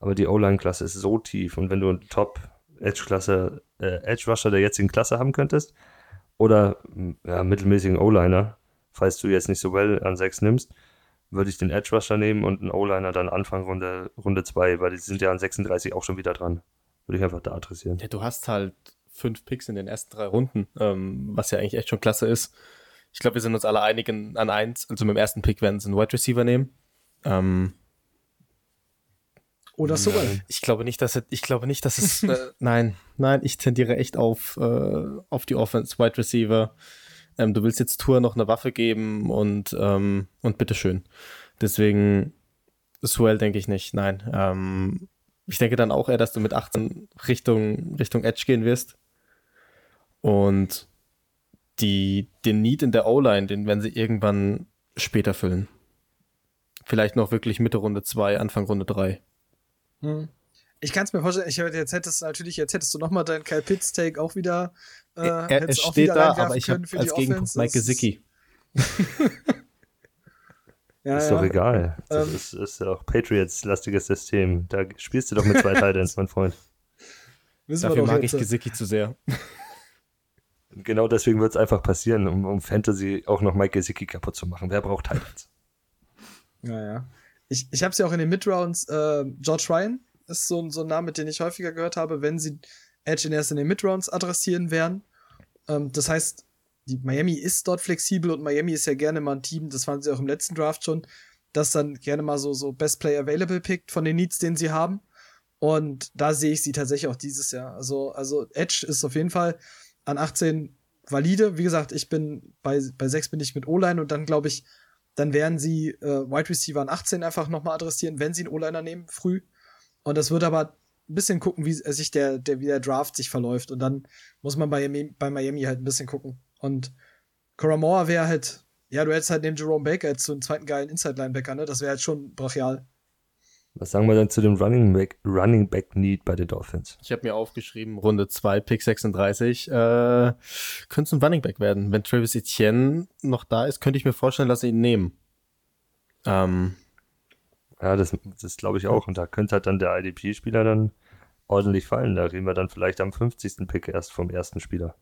Aber die O-Line-Klasse ist so tief. Und wenn du einen Top-Edge-Klasse, äh, Edge-Rusher der jetzigen Klasse haben könntest, oder m, ja, mittelmäßigen O-Liner, falls du jetzt nicht so well an 6 nimmst, würde ich den Edge-Rusher nehmen und einen O-Liner dann Anfang Runde, Runde 2, weil die sind ja an 36 auch schon wieder dran. Würde ich einfach da adressieren. Ja, du hast halt fünf Picks in den ersten drei Runden, ähm, was ja eigentlich echt schon klasse ist. Ich glaube, wir sind uns alle einig in- an eins. Also mit dem ersten Pick werden sie einen Wide Receiver nehmen. Ähm, Oder Sewell? ich glaube nicht, dass es, ich glaube nicht, dass es, äh, nein, nein, ich tendiere echt auf, äh, auf die Offense, Wide Receiver. Ähm, du willst jetzt Tour noch eine Waffe geben und, ähm, und bitteschön. Deswegen, Swell denke ich nicht, nein. Ähm, ich denke dann auch eher, dass du mit 18 Richtung, Richtung Edge gehen wirst. Und die, den Need in der O-Line, den werden sie irgendwann später füllen. Vielleicht noch wirklich Mitte Runde 2, Anfang Runde 3. Hm. Ich kann es mir vorstellen, ich hätte- jetzt hättest du natürlich, jetzt hättest du noch mal deinen Kyle Pitts Take auch wieder. Äh, er, er steht wieder da, aber ich können habe für als Gegenpunkt. Mike Gesicki. Ja, ist ja. doch egal. Das Ähm. ist, ist ja auch Patriots-lastiges System. Da spielst du doch mit zwei Titans, mein Freund. Wissen Dafür mag jetzt. ich Gesicki zu sehr. Genau deswegen wird es einfach passieren, um, um Fantasy auch noch Mike Gesicki kaputt zu machen. Wer braucht Titans? Ja, ja. Ich, ich habe es ja auch in den Midrounds. Äh, George Ryan ist so, ein- so ein Name, den ich häufiger gehört habe, wenn sie Edge in erst in den Midrounds adressieren werden. Ähm, das heißt, die Miami ist dort flexibel und Miami ist ja gerne mal ein Team, das fanden sie auch im letzten Draft schon, das dann gerne mal so, so Best Player Available pickt von den Needs, den sie haben. Und da sehe ich sie tatsächlich auch dieses Jahr. Also, also Edge ist auf jeden Fall an 18 valide. Wie gesagt, ich bin bei, bei 6 bin ich mit O-Line und dann glaube ich, dann werden sie äh, Wide Receiver an 18 einfach nochmal adressieren, wenn sie einen O-Liner nehmen, früh. Und das wird aber ein bisschen gucken, wie sich der, der, wie der Draft sich verläuft. Und dann muss man bei, Miami- bei Miami halt ein bisschen gucken. Und Coramore wäre halt, ja, du hättest halt neben Jerome Baker jetzt so einen zweiten geilen Inside-Linebacker, ne? Das wäre halt schon brachial. Was sagen wir dann zu dem Running Back, Running Back Need bei den Dolphins? Ich habe mir aufgeschrieben, Runde 2, Pick 36, äh, könnte ein Running Back werden. Wenn Travis Etienne noch da ist, könnte ich mir vorstellen, dass sie ihn nehmen. Ähm, Ja, das, das glaube ich auch. Und da könnte halt dann der IDP-Spieler dann ordentlich fallen. Da reden wir dann vielleicht am 50. Pick erst vom ersten Spieler.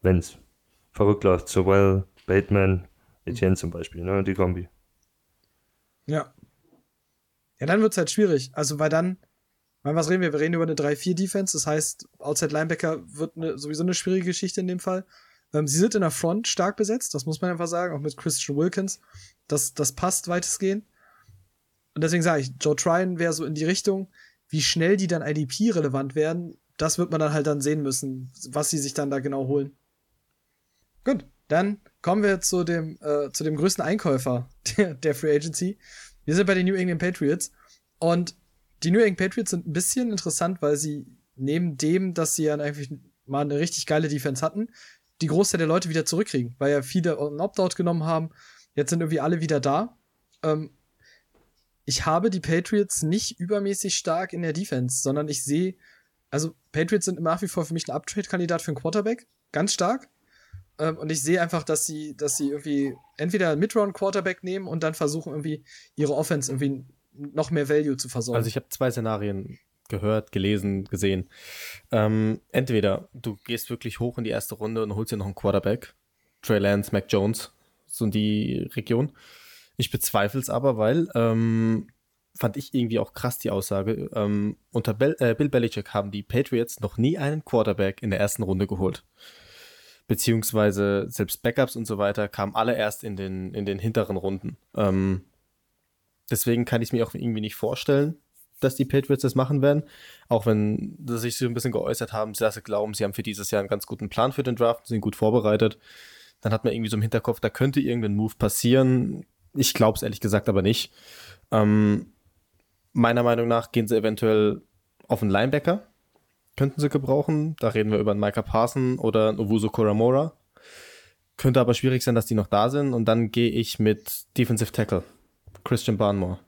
Wenn's verrückt läuft. Sowell, Bateman, Etienne zum Beispiel, ne? Die Kombi. Ja. Ja, dann wird's halt schwierig. Also, weil dann, weil was reden wir? Wir reden über eine 3-4-Defense. Das heißt, Outside Linebacker wird eine, sowieso eine schwierige Geschichte in dem Fall. Ähm, sie sind in der Front stark besetzt, das muss man einfach sagen, auch mit Christian Wilkins. Das, das passt weitestgehend. Und deswegen sage ich, Joe Tryon wäre so in die Richtung, wie schnell die dann IDP-relevant werden, das wird man dann halt dann sehen müssen, was sie sich dann da genau holen. Gut, dann kommen wir zu dem, äh, zu dem größten Einkäufer der, der Free Agency. Wir sind bei den New England Patriots. Und die New England Patriots sind ein bisschen interessant, weil sie neben dem, dass sie ja eigentlich mal eine richtig geile Defense hatten, die Großteil der Leute wieder zurückkriegen, weil ja viele einen Opt-out genommen haben. Jetzt sind irgendwie alle wieder da. Ähm, ich habe die Patriots nicht übermäßig stark in der Defense, sondern ich sehe, also Patriots sind nach wie vor für mich ein Uptrade-Kandidat für einen Quarterback, ganz stark. Ähm, und ich sehe einfach, dass sie, dass sie irgendwie entweder einen Mid-Round-Quarterback nehmen und dann versuchen, irgendwie ihre Offense irgendwie noch mehr Value zu versorgen. Also ich habe zwei Szenarien gehört, gelesen, gesehen. Ähm, entweder du gehst wirklich hoch in die erste Runde und holst dir noch einen Quarterback. Trey Lance, Mac Jones, so in die Region. Ich bezweifle es aber, weil ähm, fand ich irgendwie auch krass die Aussage. Ähm, unter Bel äh, Bill Belichick haben die Patriots noch nie einen Quarterback in der ersten Runde geholt. Beziehungsweise selbst Backups und so weiter kamen alle erst in den, in den hinteren Runden. Ähm, deswegen kann ich mir auch irgendwie nicht vorstellen, dass die Patriots das machen werden. Auch wenn sie sich so ein bisschen geäußert haben, dass sie glauben, sie haben für dieses Jahr einen ganz guten Plan für den Draft, sind gut vorbereitet. Dann hat man irgendwie so im Hinterkopf, da könnte irgendein Move passieren. Ich glaube es ehrlich gesagt aber nicht. Ähm, meiner Meinung nach gehen sie eventuell auf einen Linebacker. Könnten sie gebrauchen. Da reden wir über einen Micah Parson oder einen Owusu Koramora. Könnte aber schwierig sein, dass die noch da sind. Und dann gehe ich mit Defensive Tackle. Christian Barnmore.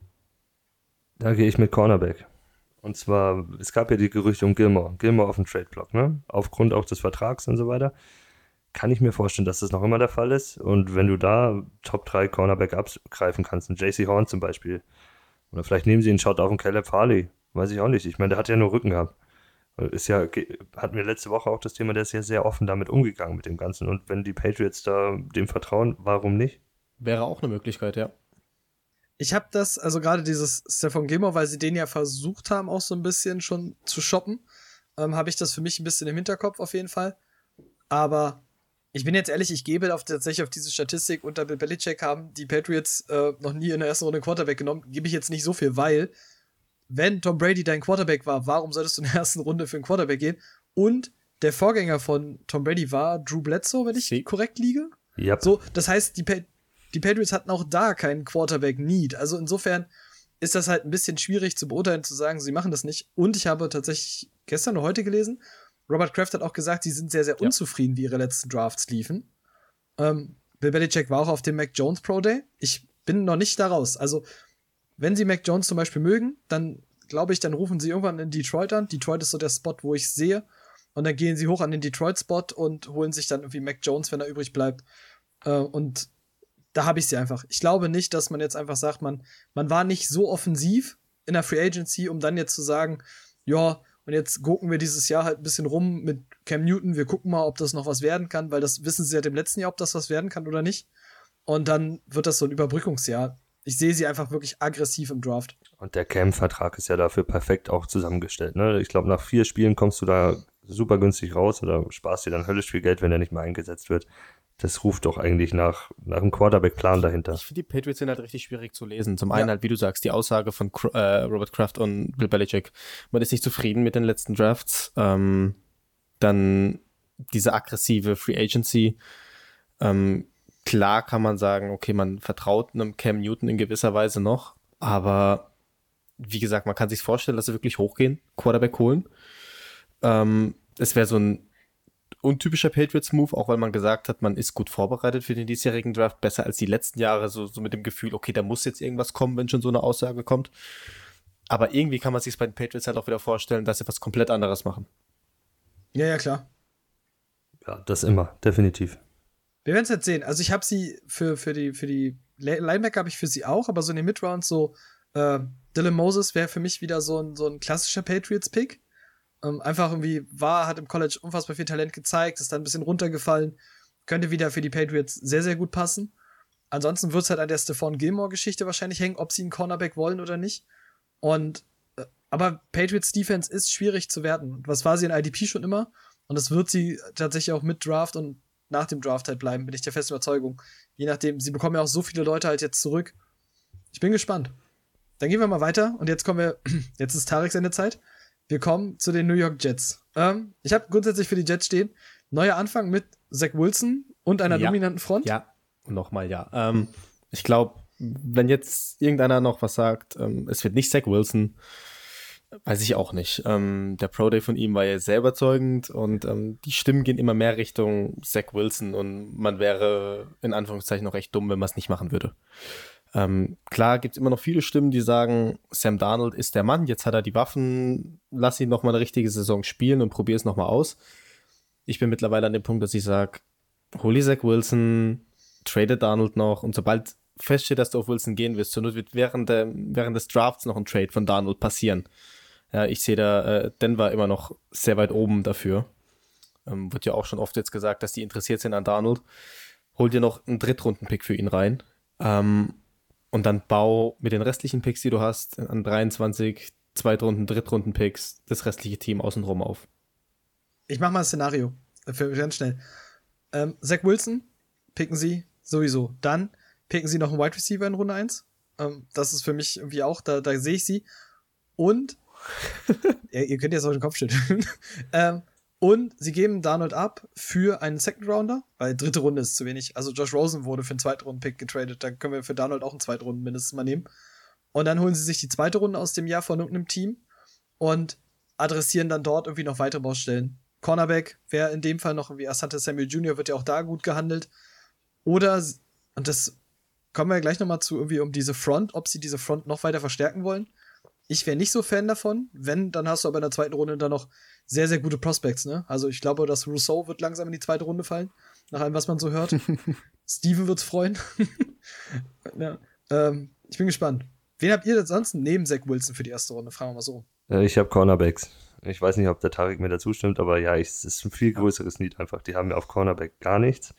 Da gehe ich mit Cornerback. Und zwar, es gab ja die Gerüchte um Gilmore. Gilmore auf dem Trade-Block, ne? Aufgrund auch des Vertrags und so weiter. Kann ich mir vorstellen, dass das noch immer der Fall ist. Und wenn du da Top 3 Cornerback abgreifen kannst, ein JC Horn zum Beispiel, oder vielleicht nehmen sie einen Shot auf den Caleb Farley. Weiß ich auch nicht. Ich meine, der hat ja nur Rücken gehabt. Ist ja, hatten wir letzte Woche auch das Thema, der ist ja sehr offen damit umgegangen mit dem Ganzen. Und wenn die Patriots da dem vertrauen, warum nicht? Wäre auch eine Möglichkeit, ja ich habe das, also gerade dieses Stefan Gilmore, weil sie den ja versucht haben, auch so ein bisschen schon zu shoppen, ähm, habe ich das für mich ein bisschen im Hinterkopf auf jeden Fall. Aber ich bin jetzt ehrlich, ich gebe auf, tatsächlich auf diese Statistik, unter Bill Belichick haben die Patriots äh, noch nie in der ersten Runde Quarterback genommen, gebe ich jetzt nicht so viel, weil wenn Tom Brady dein Quarterback war, warum solltest du in der ersten Runde für einen Quarterback gehen? Und der Vorgänger von Tom Brady war Drew Bledsoe, wenn ich Sie korrekt liege. Yep. So, das heißt, die, pa die Patriots hatten auch da keinen Quarterback-Need. Also insofern ist das halt ein bisschen schwierig zu beurteilen, zu sagen, sie machen das nicht. Und ich habe tatsächlich gestern oder heute gelesen, Robert Kraft hat auch gesagt, sie sind sehr, sehr unzufrieden, ja. wie ihre letzten Drafts liefen. Ähm, Bill Belichick war auch auf dem Mac Jones Pro Day. Ich bin noch nicht da raus. Also, wenn sie Mac Jones zum Beispiel mögen, dann glaube ich, dann rufen sie irgendwann in Detroit an. Detroit ist so der Spot, wo ich sehe. Und dann gehen sie hoch an den Detroit-Spot und holen sich dann irgendwie Mac Jones, wenn er übrig bleibt. Äh, und da habe ich sie einfach. Ich glaube nicht, dass man jetzt einfach sagt, man, man war nicht so offensiv in der Free Agency, um dann jetzt zu sagen, ja, und jetzt gucken wir dieses Jahr halt ein bisschen rum mit Cam Newton. Wir gucken mal, ob das noch was werden kann, weil das wissen sie seit dem letzten Jahr, ob das was werden kann oder nicht. Und dann wird das so ein Überbrückungsjahr. Ich sehe sie einfach wirklich aggressiv im Draft. Und der Cam-Vertrag ist ja dafür perfekt auch zusammengestellt. Ne? Ich glaube, nach vier Spielen kommst du da super günstig raus oder sparst dir dann höllisch viel Geld, wenn der nicht mehr eingesetzt wird das ruft doch eigentlich nach, nach einem Quarterback-Plan dahinter. Ich finde, die Patriots sind halt richtig schwierig zu lesen. Zum einen ja. halt, wie du sagst, die Aussage von äh, Robert Kraft und Bill Belichick. Man ist nicht zufrieden mit den letzten Drafts. Ähm, dann diese aggressive Free Agency. Ähm, klar kann man sagen, okay, man vertraut einem Cam Newton in gewisser Weise noch, aber wie gesagt, man kann sich vorstellen, dass sie wirklich hochgehen, Quarterback holen. Ähm, es wäre so ein untypischer Patriots-Move, auch weil man gesagt hat, man ist gut vorbereitet für den diesjährigen Draft, besser als die letzten Jahre, so, so mit dem Gefühl, okay, da muss jetzt irgendwas kommen, wenn schon so eine Aussage kommt. Aber irgendwie kann man sich bei den Patriots halt auch wieder vorstellen, dass sie was komplett anderes machen. Ja, ja, klar. Ja, das immer, definitiv. Wir werden es jetzt sehen. Also ich habe sie für, für die, für die Linebacker habe ich für sie auch, aber so in den Midrounds so äh, Dylan Moses wäre für mich wieder so ein, so ein klassischer Patriots-Pick. Ähm, einfach irgendwie war, hat im College unfassbar viel Talent gezeigt, ist dann ein bisschen runtergefallen. Könnte wieder für die Patriots sehr, sehr gut passen. Ansonsten wird es halt an der Stephon Gilmore-Geschichte wahrscheinlich hängen, ob sie einen Cornerback wollen oder nicht. Und äh, aber Patriots Defense ist schwierig zu werten. Was war sie in IDP schon immer? Und das wird sie tatsächlich auch mit Draft und nach dem Draft halt bleiben, bin ich der festen Überzeugung. Je nachdem, sie bekommen ja auch so viele Leute halt jetzt zurück. Ich bin gespannt. Dann gehen wir mal weiter und jetzt kommen wir, jetzt ist Tarek seine Zeit. Wir kommen zu den New York Jets. Ähm, ich habe grundsätzlich für die Jets stehen, neuer Anfang mit Zach Wilson und einer ja. dominanten Front. Ja, nochmal ja. Ähm, ich glaube, wenn jetzt irgendeiner noch was sagt, ähm, es wird nicht Zach Wilson, weiß ich auch nicht. Ähm, der Pro Day von ihm war ja sehr überzeugend und ähm, die Stimmen gehen immer mehr Richtung Zach Wilson und man wäre in Anführungszeichen noch echt dumm, wenn man es nicht machen würde. Ähm, klar gibt es immer noch viele Stimmen, die sagen, Sam Darnold ist der Mann, jetzt hat er die Waffen, lass ihn noch mal eine richtige Saison spielen und probier es noch mal aus. Ich bin mittlerweile an dem Punkt, dass ich sage, hol Zach Wilson, trade Donald noch und sobald feststeht, dass du auf Wilson gehen willst, so wird während, der, während des Drafts noch ein Trade von Donald passieren. Ja, ich sehe da äh, Denver immer noch sehr weit oben dafür. Ähm, wird ja auch schon oft jetzt gesagt, dass die interessiert sind an Donald. Hol dir noch einen Drittrunden-Pick für ihn rein. Ähm, und dann bau mit den restlichen Picks, die du hast, an 23 Zweitrunden, Drittrunden-Picks, das restliche Team außenrum auf. Ich mach mal ein Szenario. Für ganz schnell. Ähm, Zach Wilson picken sie sowieso. Dann picken sie noch einen Wide Receiver in Runde 1. Ähm, das ist für mich irgendwie auch, da, da sehe ich sie. Und ja, ihr könnt jetzt den Kopf schütteln. ähm, und sie geben Donald ab für einen Second Rounder, weil dritte Runde ist zu wenig. Also Josh Rosen wurde für einen Zweitrunden-Pick getradet. Dann können wir für Donald auch einen Zweitrunden mindestens mal nehmen. Und dann holen sie sich die zweite Runde aus dem Jahr von irgendeinem Team und adressieren dann dort irgendwie noch weitere Baustellen. Cornerback wäre in dem Fall noch wie Asante Samuel Jr. wird ja auch da gut gehandelt. Oder, und das kommen wir gleich nochmal zu, irgendwie um diese Front, ob sie diese Front noch weiter verstärken wollen. Ich wäre nicht so Fan davon. Wenn, dann hast du aber in der zweiten Runde dann noch sehr, sehr gute Prospects, ne? Also ich glaube, dass Rousseau wird langsam in die zweite Runde fallen, nach allem, was man so hört. Steven wird's freuen. ja, ähm, ich bin gespannt. Wen habt ihr denn sonst neben Zach Wilson für die erste Runde? Fragen wir mal so. Äh, ich habe Cornerbacks. Ich weiß nicht, ob der Tarek mir dazu stimmt, aber ja, es ist ein viel größeres Need einfach. Die haben ja auf Cornerback gar nichts.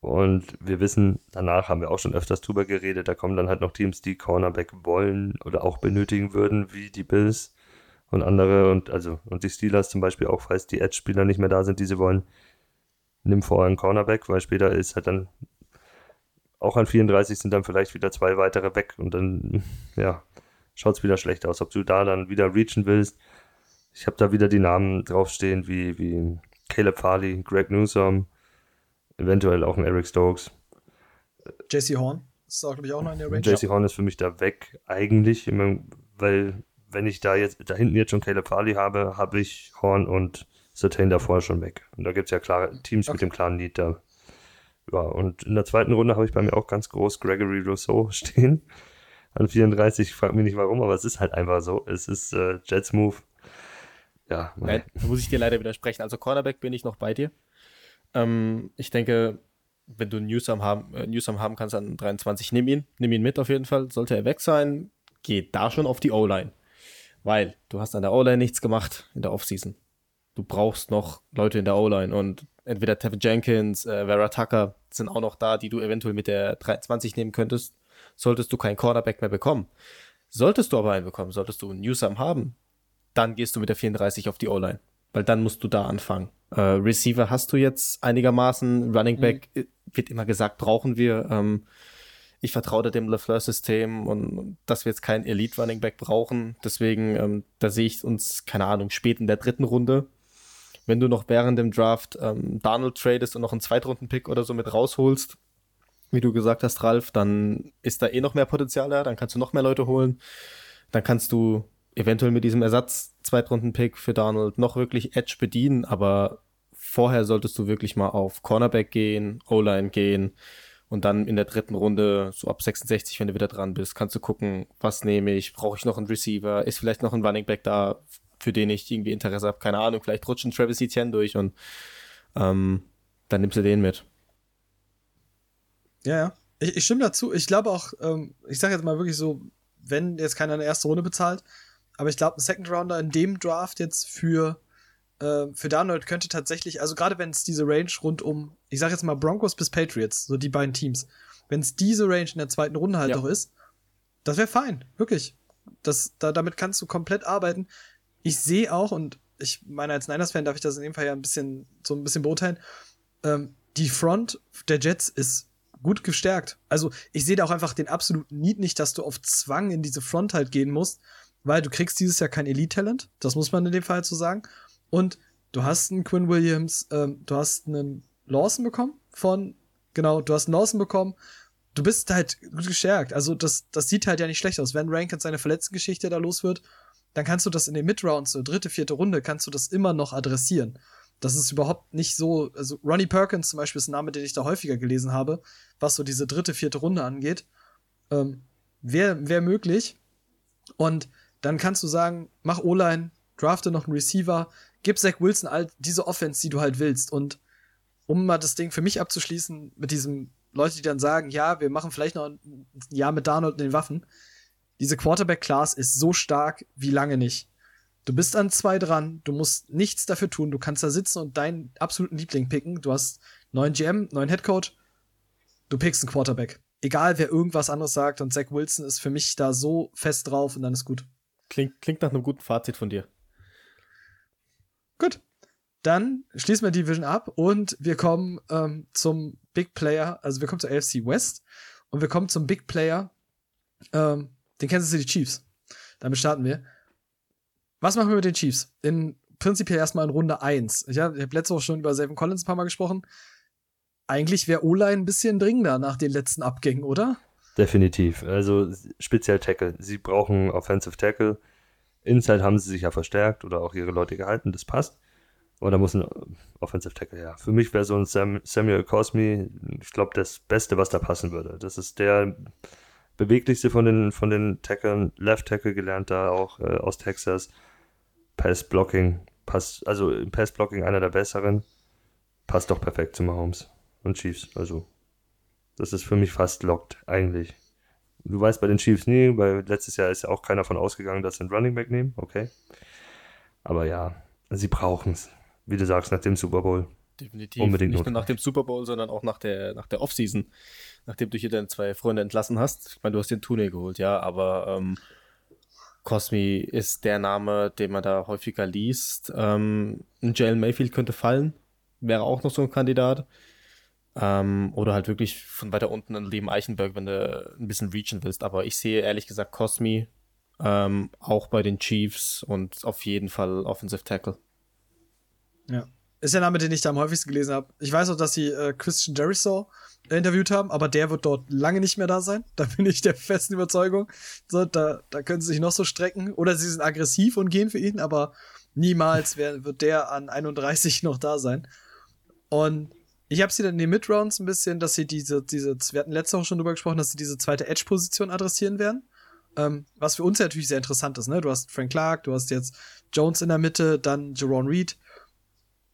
Und wir wissen, danach haben wir auch schon öfters drüber geredet, da kommen dann halt noch Teams, die Cornerback wollen oder auch benötigen würden, wie die Bills und andere. Und also und die Steelers zum Beispiel auch, falls die Edge-Spieler nicht mehr da sind, die sie wollen, nimm vorher einen Cornerback, weil später ist halt dann auch an 34 sind dann vielleicht wieder zwei weitere weg. Und dann, ja, schaut es wieder schlecht aus. Ob du da dann wieder reachen willst, ich habe da wieder die Namen draufstehen, wie, wie Caleb Farley, Greg Newsom, eventuell auch ein Eric Stokes. JC Horn ist auch, glaube ich, auch noch in der Range. JC Horn ist für mich da weg, eigentlich, weil wenn ich da jetzt da hinten jetzt schon Caleb Farley habe, habe ich Horn und Certain davor schon weg. Und da gibt es ja klare Teams okay. mit dem klaren Lied da. Ja, und in der zweiten Runde habe ich bei mir auch ganz groß Gregory Rousseau stehen. An 34, ich frage mich nicht warum, aber es ist halt einfach so. Es ist äh, Jets Move. Ja, Nein, da muss ich dir leider widersprechen. Also Cornerback bin ich noch bei dir. Ähm, ich denke, wenn du Newsom haben, äh, Newsom haben kannst an 23, nimm ihn, nimm ihn mit auf jeden Fall. Sollte er weg sein, geh da schon auf die O-Line. Weil du hast an der O-Line nichts gemacht in der Offseason. Du brauchst noch Leute in der O-Line und entweder Tevin Jenkins, äh, Vera Tucker sind auch noch da, die du eventuell mit der 23 nehmen könntest, solltest du keinen Cornerback mehr bekommen. Solltest du aber einen bekommen, solltest du einen Newsom haben, dann gehst du mit der 34 auf die O-Line. Weil dann musst du da anfangen. Äh, Receiver hast du jetzt einigermaßen. Running Back mhm. wird immer gesagt, brauchen wir. Ähm, ich vertraue dem LeFleur-System und dass wir jetzt keinen Elite-Running Back brauchen. Deswegen, ähm, da sehe ich uns, keine Ahnung, spät in der dritten Runde. Wenn du noch während dem Draft ähm, Donald tradest und noch einen Zweitrunden-Pick oder so mit rausholst, wie du gesagt hast, Ralf, dann ist da eh noch mehr Potenzial da, dann kannst du noch mehr Leute holen. Dann kannst du eventuell mit diesem Ersatz-Zweitrunden-Pick für Donald noch wirklich Edge bedienen, aber vorher solltest du wirklich mal auf Cornerback gehen, O-Line gehen und dann in der dritten Runde, so ab 66, wenn du wieder dran bist, kannst du gucken, was nehme ich, brauche ich noch einen Receiver, ist vielleicht noch ein Running Back da, für den ich irgendwie Interesse habe, keine Ahnung, vielleicht rutscht ein Travis Etienne durch und ähm, dann nimmst du den mit. Ja, ja. Ich, ich stimme dazu. Ich glaube auch, ähm, ich sage jetzt mal wirklich so, wenn jetzt keiner eine erste Runde bezahlt, aber ich glaube, ein Second Rounder in dem Draft jetzt für, äh, für Darnold könnte tatsächlich, also gerade wenn es diese Range rund um, ich sag jetzt mal Broncos bis Patriots, so die beiden Teams, wenn es diese Range in der zweiten Runde halt ja. doch ist, das wäre fein, wirklich. Das, da, damit kannst du komplett arbeiten. Ich sehe auch, und ich meine, als Niners-Fan darf ich das in dem Fall ja ein bisschen, so ein bisschen beurteilen, ähm, die Front der Jets ist gut gestärkt. Also ich sehe da auch einfach den absoluten Need nicht, dass du auf Zwang in diese Front halt gehen musst, weil du kriegst dieses Jahr kein Elite-Talent, das muss man in dem Fall so sagen. Und du hast einen Quinn Williams, ähm, du hast einen Lawson bekommen von, genau, du hast einen Lawson bekommen. Du bist halt gut gestärkt. Also das, das sieht halt ja nicht schlecht aus. Wenn Rankins seine Verletztengeschichte da los wird, dann kannst du das in den Mid-Rounds, so dritte, vierte Runde, kannst du das immer noch adressieren. Das ist überhaupt nicht so, also Ronnie Perkins zum Beispiel ist ein Name, den ich da häufiger gelesen habe, was so diese dritte, vierte Runde angeht. Ähm, Wäre wär möglich. Und dann kannst du sagen, mach O-Line, drafte noch einen Receiver, gib Zach Wilson all diese Offense, die du halt willst. Und um mal das Ding für mich abzuschließen, mit diesem Leute, die dann sagen, ja, wir machen vielleicht noch ein Jahr mit Darnold und den Waffen. Diese Quarterback-Class ist so stark wie lange nicht. Du bist an zwei dran, du musst nichts dafür tun, du kannst da sitzen und deinen absoluten Liebling picken. Du hast neuen GM, neuen Headcoach, du pickst einen Quarterback. Egal, wer irgendwas anderes sagt und Zach Wilson ist für mich da so fest drauf und dann ist gut. Klingt, klingt nach einem guten Fazit von dir. Gut. Dann schließen wir die Division ab und wir kommen ähm, zum Big Player, also wir kommen zur AFC West und wir kommen zum Big Player, ähm, den Kansas City Chiefs. Damit starten wir. Was machen wir mit den Chiefs? In prinzipiell erstmal in Runde 1. Ich habe hab letzte Woche schon über Savin Collins ein paar Mal gesprochen. Eigentlich wäre O-Line ein bisschen dringender nach den letzten Abgängen, oder? Definitiv. Also speziell Tackle. Sie brauchen Offensive Tackle. Inside haben sie sich ja verstärkt oder auch ihre Leute gehalten, das passt. Aber da muss ein Offensive Tackle, ja. Für mich wäre so ein Sam, Samuel Cosme, ich glaube, das Beste, was da passen würde. Das ist der beweglichste von den, von den Tacklern, Left Tackle gelernt da auch äh, aus Texas. Pass Blocking, passt, also Pass Blocking einer der besseren. Passt doch perfekt zu Mahomes und Chiefs. Also, das ist für mich fast locked, eigentlich. Du weißt bei den Chiefs nie, weil letztes Jahr ist ja auch keiner von ausgegangen, dass sie einen Running Back nehmen, okay. Aber ja, sie brauchen es wie du sagst, nach dem Super Bowl. Definitiv. Unbedingt Nicht nur nach dem Super Bowl, sondern auch nach der, nach der Offseason, nachdem du hier deine zwei Freunde entlassen hast. Ich meine, du hast den Tune geholt, ja, aber ähm, Cosmi ist der Name, den man da häufiger liest. Ähm, ein Jalen Mayfield könnte fallen, wäre auch noch so ein Kandidat. Ähm, oder halt wirklich von weiter unten ein Liam Eichenberg, wenn du ein bisschen reachen willst. Aber ich sehe ehrlich gesagt Cosmi ähm, auch bei den Chiefs und auf jeden Fall Offensive Tackle. Ja. Ist der Name, den ich da am häufigsten gelesen habe. Ich weiß auch, dass sie äh, Christian Jericho interviewt haben, aber der wird dort lange nicht mehr da sein. Da bin ich der festen Überzeugung. So, da, da können sie sich noch so strecken. Oder sie sind aggressiv und gehen für ihn, aber niemals wär, wird der an 31 noch da sein. Und ich habe sie dann in den Midrounds ein bisschen, dass sie diese, diese, wir hatten letzte Woche schon drüber gesprochen, dass sie diese zweite Edge-Position adressieren werden. Ähm, was für uns ja natürlich sehr interessant ist, ne? Du hast Frank Clark, du hast jetzt Jones in der Mitte, dann Jerome Reed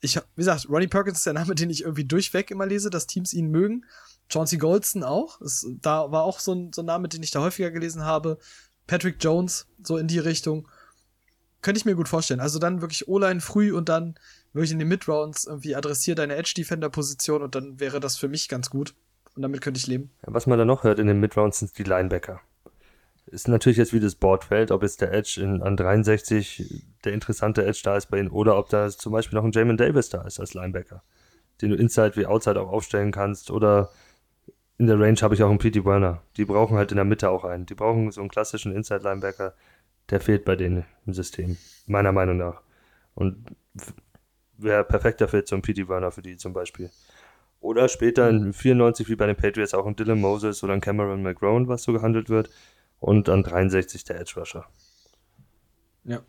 ich, wie gesagt, Ronnie Perkins ist der Name, den ich irgendwie durchweg immer lese, dass Teams ihn mögen. Chauncey Goldston auch. Das, da war auch so ein, so ein Name, den ich da häufiger gelesen habe. Patrick Jones, so in die Richtung. Könnte ich mir gut vorstellen. Also dann wirklich O-Line früh und dann wirklich in den Mid-Rounds irgendwie adressiert deine Edge-Defender-Position und dann wäre das für mich ganz gut. Und damit könnte ich leben. Was man da noch hört in den Mid-Rounds sind die Linebacker ist natürlich jetzt, wie das Board fällt, ob jetzt der Edge in, an 63 der interessante Edge da ist bei ihnen oder ob da zum Beispiel noch ein Jamin Davis da ist als Linebacker, den du Inside wie Outside auch aufstellen kannst oder in der Range habe ich auch einen P.T. Werner. Die brauchen halt in der Mitte auch einen. Die brauchen so einen klassischen Inside-Linebacker. Der fehlt bei denen im System, meiner Meinung nach. Und wäre perfekter Fit zum P.T. Werner für die zum Beispiel. Oder später in 94 wie bei den Patriots auch ein Dylan Moses oder ein Cameron McGrone, was so gehandelt wird und an 63 der Edge Rusher. Ja.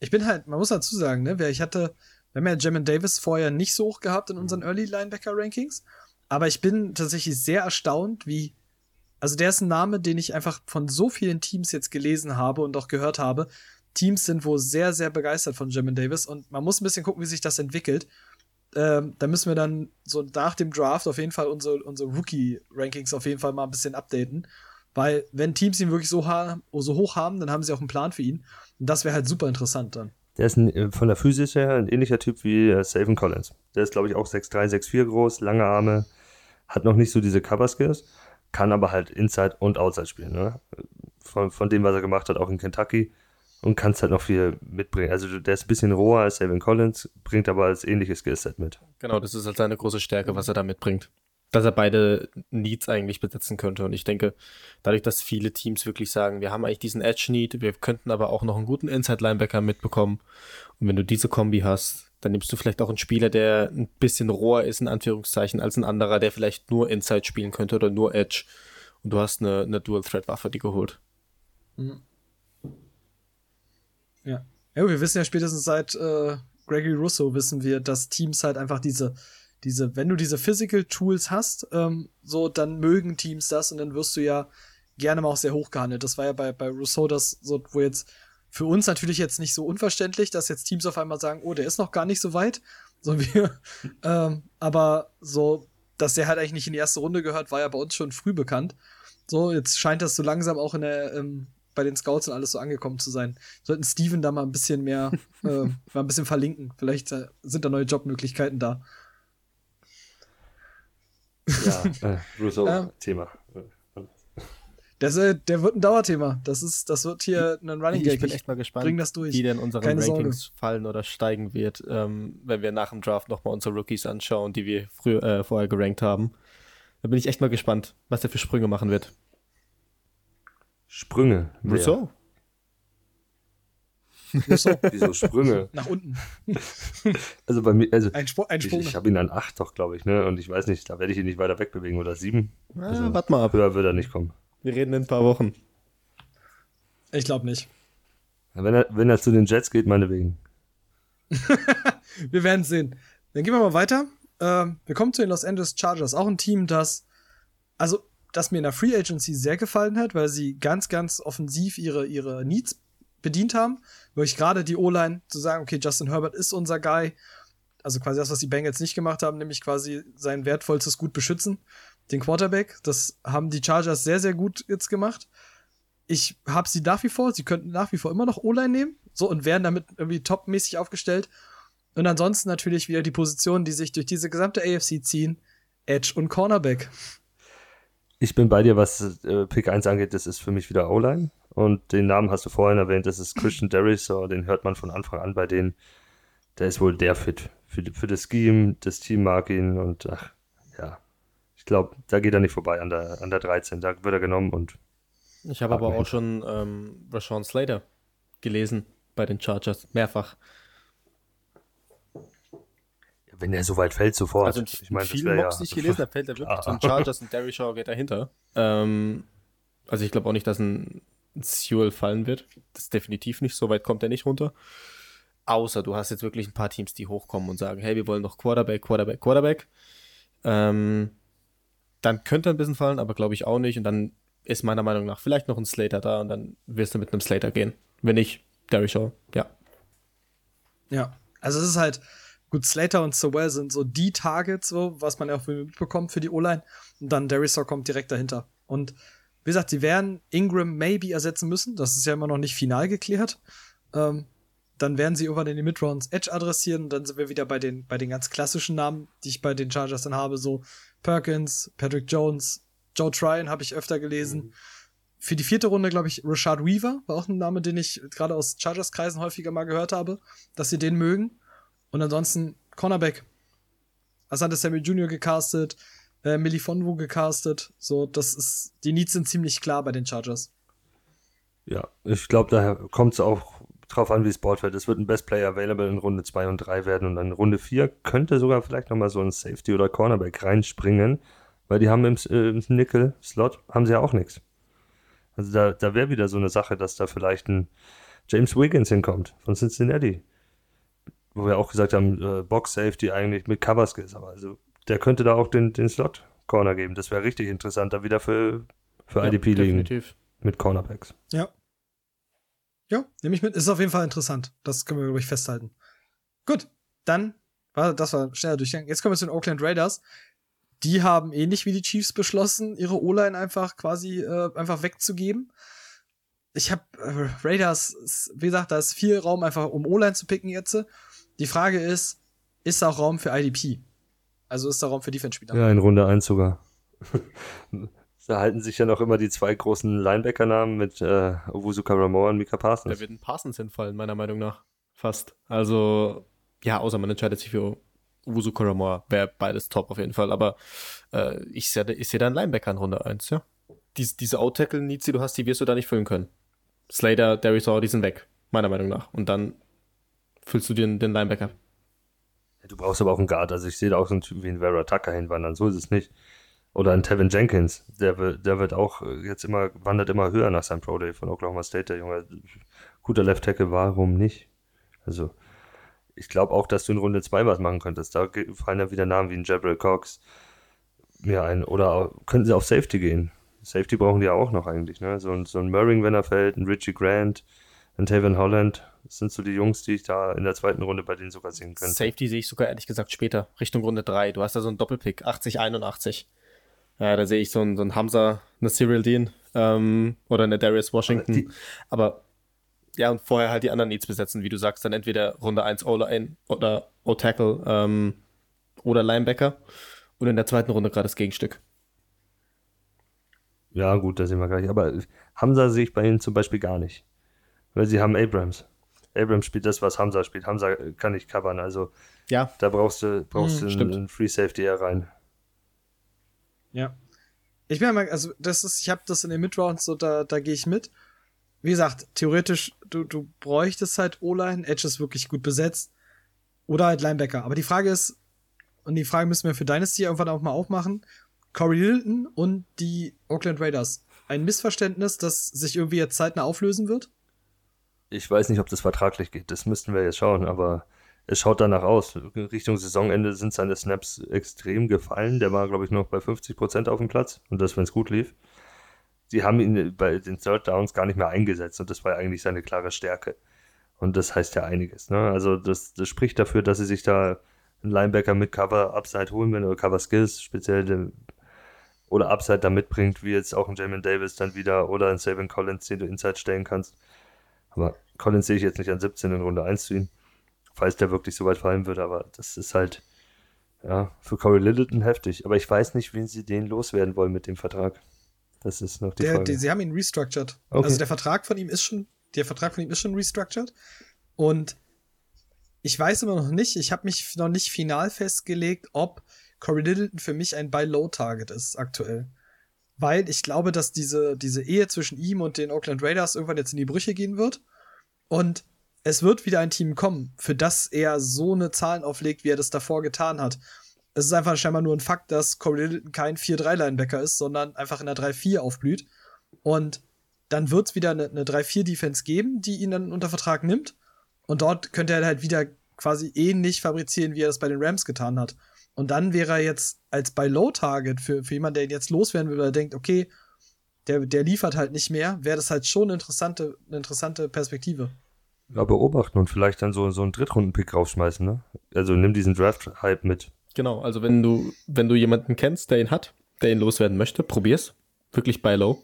Ich bin halt, man muss dazu sagen, ne, ich hatte, wir haben ja Jamin Davis vorher nicht so hoch gehabt in unseren Early Linebacker Rankings, aber ich bin tatsächlich sehr erstaunt, wie, also der ist ein Name, den ich einfach von so vielen Teams jetzt gelesen habe und auch gehört habe. Teams sind wohl sehr, sehr begeistert von Jamin Davis und man muss ein bisschen gucken, wie sich das entwickelt. Ähm, da müssen wir dann so nach dem Draft auf jeden Fall unsere, unsere Rookie-Rankings auf jeden Fall mal ein bisschen updaten. Weil, wenn Teams ihn wirklich so, so hoch haben, dann haben sie auch einen Plan für ihn. Und das wäre halt super interessant dann. Der ist ein, äh, von der Physis her ein ähnlicher Typ wie äh, Savin Collins. Der ist, glaube ich, auch 6'3, 6'4 groß, lange Arme, hat noch nicht so diese Cover-Skills, kann aber halt Inside und Outside spielen. Ne? Von, von dem, was er gemacht hat, auch in Kentucky. Und kann es halt noch viel mitbringen. Also der ist ein bisschen roher als Savin Collins, bringt aber als ähnliches Skillset mit. Genau, das ist halt seine große Stärke, was er da mitbringt dass er beide Needs eigentlich besetzen könnte. Und ich denke, dadurch, dass viele Teams wirklich sagen, wir haben eigentlich diesen Edge-Need, wir könnten aber auch noch einen guten Inside-Linebacker mitbekommen. Und wenn du diese Kombi hast, dann nimmst du vielleicht auch einen Spieler, der ein bisschen roher ist, in Anführungszeichen, als ein anderer, der vielleicht nur Inside spielen könnte oder nur Edge. Und du hast eine, eine Dual-Threat-Waffe, die geholt. Mhm. Ja. Ja, wir wissen ja spätestens seit äh, Gregory Russo wissen wir, dass Teams halt einfach diese diese, wenn du diese Physical Tools hast, ähm, so, dann mögen Teams das und dann wirst du ja gerne mal auch sehr hoch gehandelt. Das war ja bei, bei Rousseau das so, wo jetzt für uns natürlich jetzt nicht so unverständlich, dass jetzt Teams auf einmal sagen, oh, der ist noch gar nicht so weit. So wie, ähm, aber so, dass der halt eigentlich nicht in die erste Runde gehört, war ja bei uns schon früh bekannt. So, jetzt scheint das so langsam auch in der, ähm, bei den Scouts und alles so angekommen zu sein. Sollten Steven da mal ein bisschen mehr, äh, mal ein bisschen verlinken. Vielleicht äh, sind da neue Jobmöglichkeiten da. Ja, äh, Russo, Ähm. Thema. Das, äh, der wird ein Dauerthema. Das ist, das wird hier ein Running Ich Gag. bin echt mal gespannt, bring das durch. wie denn unsere Rankings fallen oder steigen wird, ähm, wenn wir nach dem Draft nochmal unsere Rookies anschauen, die wir früher, äh, vorher gerankt haben. Da bin ich echt mal gespannt, was der für Sprünge machen wird. Sprünge. Wer? Rousseau? Rousseau, Wieso Sprünge? nach unten. Also bei mir, also Ein, Sp ein ich, Sprung. ich habe ihn an 8 doch, glaube ich, ne? Und ich weiß nicht, da werde ich ihn nicht weiter wegbewegen oder 7. Ah, Also- warte mal ab. Höher wird er nicht kommen. Wir reden in ein paar Wochen. ich glaube nicht. Wenn er, wenn er zu den Jets geht, meinetwegen. Wir werden sehen. Dann gehen wir mal weiter. Ähm, wir kommen zu den Los Angeles Chargers. Auch ein Team, das, also, das mir in der Free Agency sehr gefallen hat, weil sie ganz, ganz offensiv ihre, ihre Needs bedient haben. Wirklich gerade die O-Line zu sagen, okay, Justin Herbert ist unser Guy. Also quasi das, was die Bengals nicht gemacht haben, nämlich quasi sein wertvollstes Gut beschützen. Den Quarterback. Das haben die Chargers sehr, sehr gut jetzt gemacht. Ich habe sie nach wie vor, sie könnten nach wie vor immer noch O-Line nehmen. So und wären damit irgendwie topmäßig aufgestellt. Und ansonsten natürlich wieder die Positionen, die sich durch diese gesamte AFC ziehen. Edge und Cornerback. Ich bin bei dir, was äh, Pick 1 angeht, das ist für mich wieder O-Line. Und den Namen hast du vorhin erwähnt, das ist Christian Derisor, den hört man von Anfang an bei denen. Der ist wohl der Fit für, für das Scheme, das Team mag ihn und ach, ja. Ich glaube, da geht er nicht vorbei an der, an der 13. Da wird er genommen und Ich habe aber auch schon ähm, Rashawn Slater gelesen bei den Chargers. Mehrfach. Wenn er so weit fällt, sofort. Also in ich meine, vielen ja. Mocks, die ich gelesen habe, fällt er wirklich Ah. zu den Chargers und Derry Shaw geht dahinter. Ähm, also ich glaube auch nicht, dass ein Sewell fallen wird. Das ist definitiv nicht. So weit kommt er nicht runter. Außer du hast jetzt wirklich ein paar Teams, die hochkommen und sagen, hey, wir wollen noch Quarterback, Quarterback, Quarterback. Ähm, dann könnte er ein bisschen fallen, aber glaube ich auch nicht. Und dann ist meiner Meinung nach vielleicht noch ein Slater da und dann wirst du mit einem Slater gehen. Wenn nicht, Derry Shaw, ja. Ja. Also es ist halt, gut, Slater und Sowell sind so die Targets, so, was man ja auch mitbekommt für die O-Line. Und dann Derisor kommt direkt dahinter. Und wie gesagt, sie werden Ingram maybe ersetzen müssen. Das ist ja immer noch nicht final geklärt. Ähm, dann werden sie irgendwann in den Midrounds Edge adressieren und dann sind wir wieder bei den, bei den ganz klassischen Namen, die ich bei den Chargers dann habe, so Perkins, Patrick Jones, Joe Tryon habe ich öfter gelesen. Für die vierte Runde, glaube ich, Rashad Weaver war auch ein Name, den ich gerade aus Chargers-Kreisen häufiger mal gehört habe, dass sie den mögen. Und ansonsten Cornerback. Asante Samuel Jr. gecastet, äh, Millie Fonwu gecastet. So, das ist, die Needs sind ziemlich klar bei den Chargers. Ja, ich glaube, daher kommt es auch drauf an, wie es Board wird. Es wird ein Best Player Available in Runde 2 und 3 werden und dann in Runde 4 könnte sogar vielleicht nochmal so ein Safety oder Cornerback reinspringen, weil die haben im, äh, im Nickel-Slot haben sie ja auch nichts. Also da, da wäre wieder so eine Sache, dass da vielleicht ein James Wiggins hinkommt von Cincinnati. Wo wir auch gesagt haben, äh, Box Safety eigentlich mit Cover Skills, aber also der könnte da auch den, den Slot Corner geben. Das wäre richtig interessant, da wieder für, für ja IDP liegen definitiv. mit Cornerbacks. Ja. Ja, nehme ich mit. Ist auf jeden Fall interessant. Das können wir, glaube ich, festhalten. Gut, dann war das war schneller Durchgang. Jetzt kommen wir zu den Oakland Raiders. Die haben ähnlich wie die Chiefs beschlossen, ihre O-Line einfach quasi äh, einfach wegzugeben. Ich habe äh, Raiders, wie gesagt, da ist viel Raum einfach um O-Line zu picken jetzt. Die Frage ist, ist da auch Raum für IDP? Also ist da Raum für Defense-Spieler? Ja, in Runde 1 sogar. da halten sich ja noch immer die zwei großen Linebacker-Namen mit äh, Owusu Karamoa und Mika Da Parsons. wird ein Parsons hinfallen, meiner Meinung nach. Fast. Also, ja, außer man entscheidet sich für Wusu Koramoa. Wäre beides top auf jeden Fall. Aber äh, ich sehe ich seh da einen Linebacker in Runde 1, ja. Dies, diese Out-Tackle-Needs, die du hast, die wirst du da nicht füllen können. Slater, Darius Hall, die sind weg, meiner Meinung nach. Und dann füllst du den, den Linebacker. Du brauchst aber auch einen Guard. Also ich sehe da auch so einen Typen wie einen Vera Tucker hinwandern. So ist es nicht. Oder einen Tevin Jenkins. Der, der wird auch äh, jetzt immer, wandert immer höher nach seinem Pro Day von Oklahoma State, der Junge. Guter Left Tackle, warum nicht? Also, ich glaube auch, dass du in Runde 2 was machen könntest. Da fallen ja wieder Namen wie ein Jabril Cox mir ein. Oder könnten sie auf Safety gehen. Safety brauchen die ja auch noch eigentlich. Ne? So, ein- so ein Murring, wenn er fällt, ein Richie Grant, Und Taven Holland sind so die Jungs, die ich da in der zweiten Runde bei denen sogar sehen könnte. Safety sehe ich sogar ehrlich gesagt später, Richtung Runde 3. Du hast da so einen Doppelpick, 80, 81. Ja, da sehe ich so einen, so einen Hamza, eine Cyril Dean ähm, oder eine Darius Washington. Die- Aber ja, und vorher halt die anderen Needs besetzen, wie du sagst, dann entweder Runde 1 O-Line oder O-Tackle ähm, oder Linebacker und in der zweiten Runde gerade das Gegenstück. Ja, gut, da sehen wir gleich. Aber Hamza sehe ich bei ihnen zum Beispiel gar nicht. Weil sie haben Abrams. Abrams spielt das, was Hamza spielt. Hamza kann nicht covern, also Ja, da brauchst du, brauchst Hm, du einen, einen Free Safety eher rein. Ja. Ich bin ja mal, also das ist, ich habe das in den Midrounds, so da, da gehe ich mit. Wie gesagt, theoretisch, du, du bräuchtest halt O-Line, Edge ist wirklich gut besetzt. Oder halt Linebacker. Aber die Frage ist, und die Frage müssen wir für Dynasty irgendwann auch mal aufmachen: Corey Littleton und die Oakland Raiders. Ein Missverständnis, das sich irgendwie jetzt zeitnah auflösen wird? Ich weiß nicht, ob das vertraglich geht. Das müssten wir jetzt schauen, aber es schaut danach aus. Richtung Saisonende sind seine Snaps extrem gefallen. Der war, glaube ich, noch bei 50% auf dem Platz und das, wenn es gut lief. Die haben ihn bei den Third Downs gar nicht mehr eingesetzt und das war eigentlich seine klare Stärke. Und das heißt ja einiges. Ne? Also das, das spricht dafür, dass sie sich da einen Linebacker mit Cover Upside holen werden oder Cover Skills speziell den, oder Upside da mitbringt, wie jetzt auch ein Jamin Davis dann wieder oder ein Savin Collins, den du Inside stellen kannst. Aber Collins sehe ich jetzt nicht an 17 in Runde 1 zu ihm, falls der wirklich so weit fallen würde, aber das ist halt ja, für Corey Littleton heftig. Aber ich weiß nicht, wen sie den loswerden wollen mit dem Vertrag. Das ist noch die Der, Frage. die, sie haben ihn restructured. Okay. Also der Vertrag von ihm ist schon, der Vertrag von ihm ist schon restructured. Und ich weiß immer noch nicht, ich habe mich noch nicht final festgelegt, ob Corey Littleton für mich ein Buy-Low-Target ist aktuell. Weil ich glaube, dass diese, diese Ehe zwischen ihm und den Oakland Raiders irgendwann jetzt in die Brüche gehen wird. Und es wird wieder ein Team kommen, für das er so eine Zahlen auflegt, wie er das davor getan hat. Es ist einfach scheinbar nur ein Fakt, dass Corey Littleton kein 4-3-Linebacker ist, sondern einfach in der 3-4 aufblüht. Und dann wird es wieder eine, eine 3-4-Defense geben, die ihn dann unter Vertrag nimmt. Und dort könnte er halt wieder quasi ähnlich fabrizieren, wie er das bei den Rams getan hat. Und dann wäre er jetzt als bei Low Target für, für jemanden, der ihn jetzt loswerden will, weil er denkt, okay, der, der liefert halt nicht mehr, wäre das halt schon eine interessante, eine interessante Perspektive. ja, beobachten und vielleicht dann so, so einen Drittrunden-Pick rausschmeißen, ne? Also nimm diesen Draft-Hype mit. Genau, also wenn du, wenn du jemanden kennst, der ihn hat, der ihn loswerden möchte, probier's. Wirklich bei Low.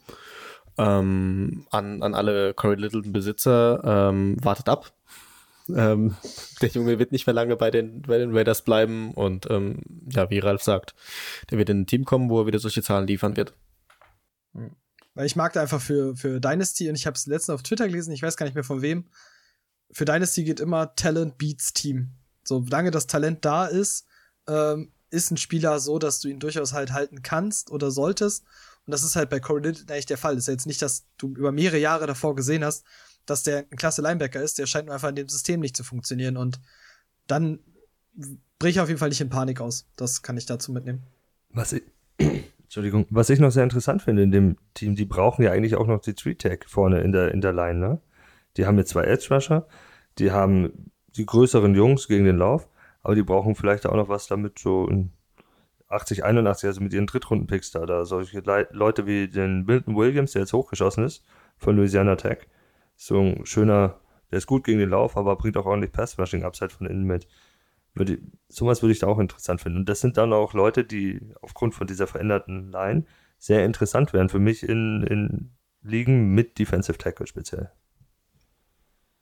Ähm, an, an alle Corey Littleton-Besitzer, ähm, wartet ab. Ähm, der Junge wird nicht mehr lange bei den, bei den Raiders bleiben und ähm, ja, wie Ralf sagt, der wird in ein Team kommen, wo er wieder solche Zahlen liefern wird. Weil ich mag da einfach für, für Dynasty, und ich habe es letztens auf Twitter gelesen, ich weiß gar nicht mehr von wem, für Dynasty geht immer Talent beats Team. Solange das Talent da ist, ähm, ist ein Spieler so, dass du ihn durchaus halt halten kannst oder solltest. Und das ist halt bei Corey Littleton eigentlich der Fall. Das ist ja jetzt nicht, dass du über mehrere Jahre davor gesehen hast, dass der ein klasse Linebacker ist. Der scheint nur einfach in dem System nicht zu funktionieren. Und dann brich ich auf jeden Fall nicht in Panik aus. Das kann ich dazu mitnehmen. Was ich, Entschuldigung, was ich noch sehr interessant finde in dem Team, die brauchen ja eigentlich auch noch die Tree Tag vorne in der, in der Line, ne? Die haben jetzt zwei Edge Rusher, die haben die größeren Jungs gegen den Lauf, aber die brauchen vielleicht auch noch was damit so in 80, 81, also mit ihren Drittrunden-Picks da, da solche Le Leute wie den Milton Williams, der jetzt hochgeschossen ist, von Louisiana Tech. So ein schöner, der ist gut gegen den Lauf, aber bringt auch ordentlich Pass-Rushing-Upside von innen mit. Würde, sowas würde ich da auch interessant finden. Und das sind dann auch Leute, die aufgrund von dieser veränderten Line sehr interessant wären für mich in, in Ligen mit Defensive Tackle speziell.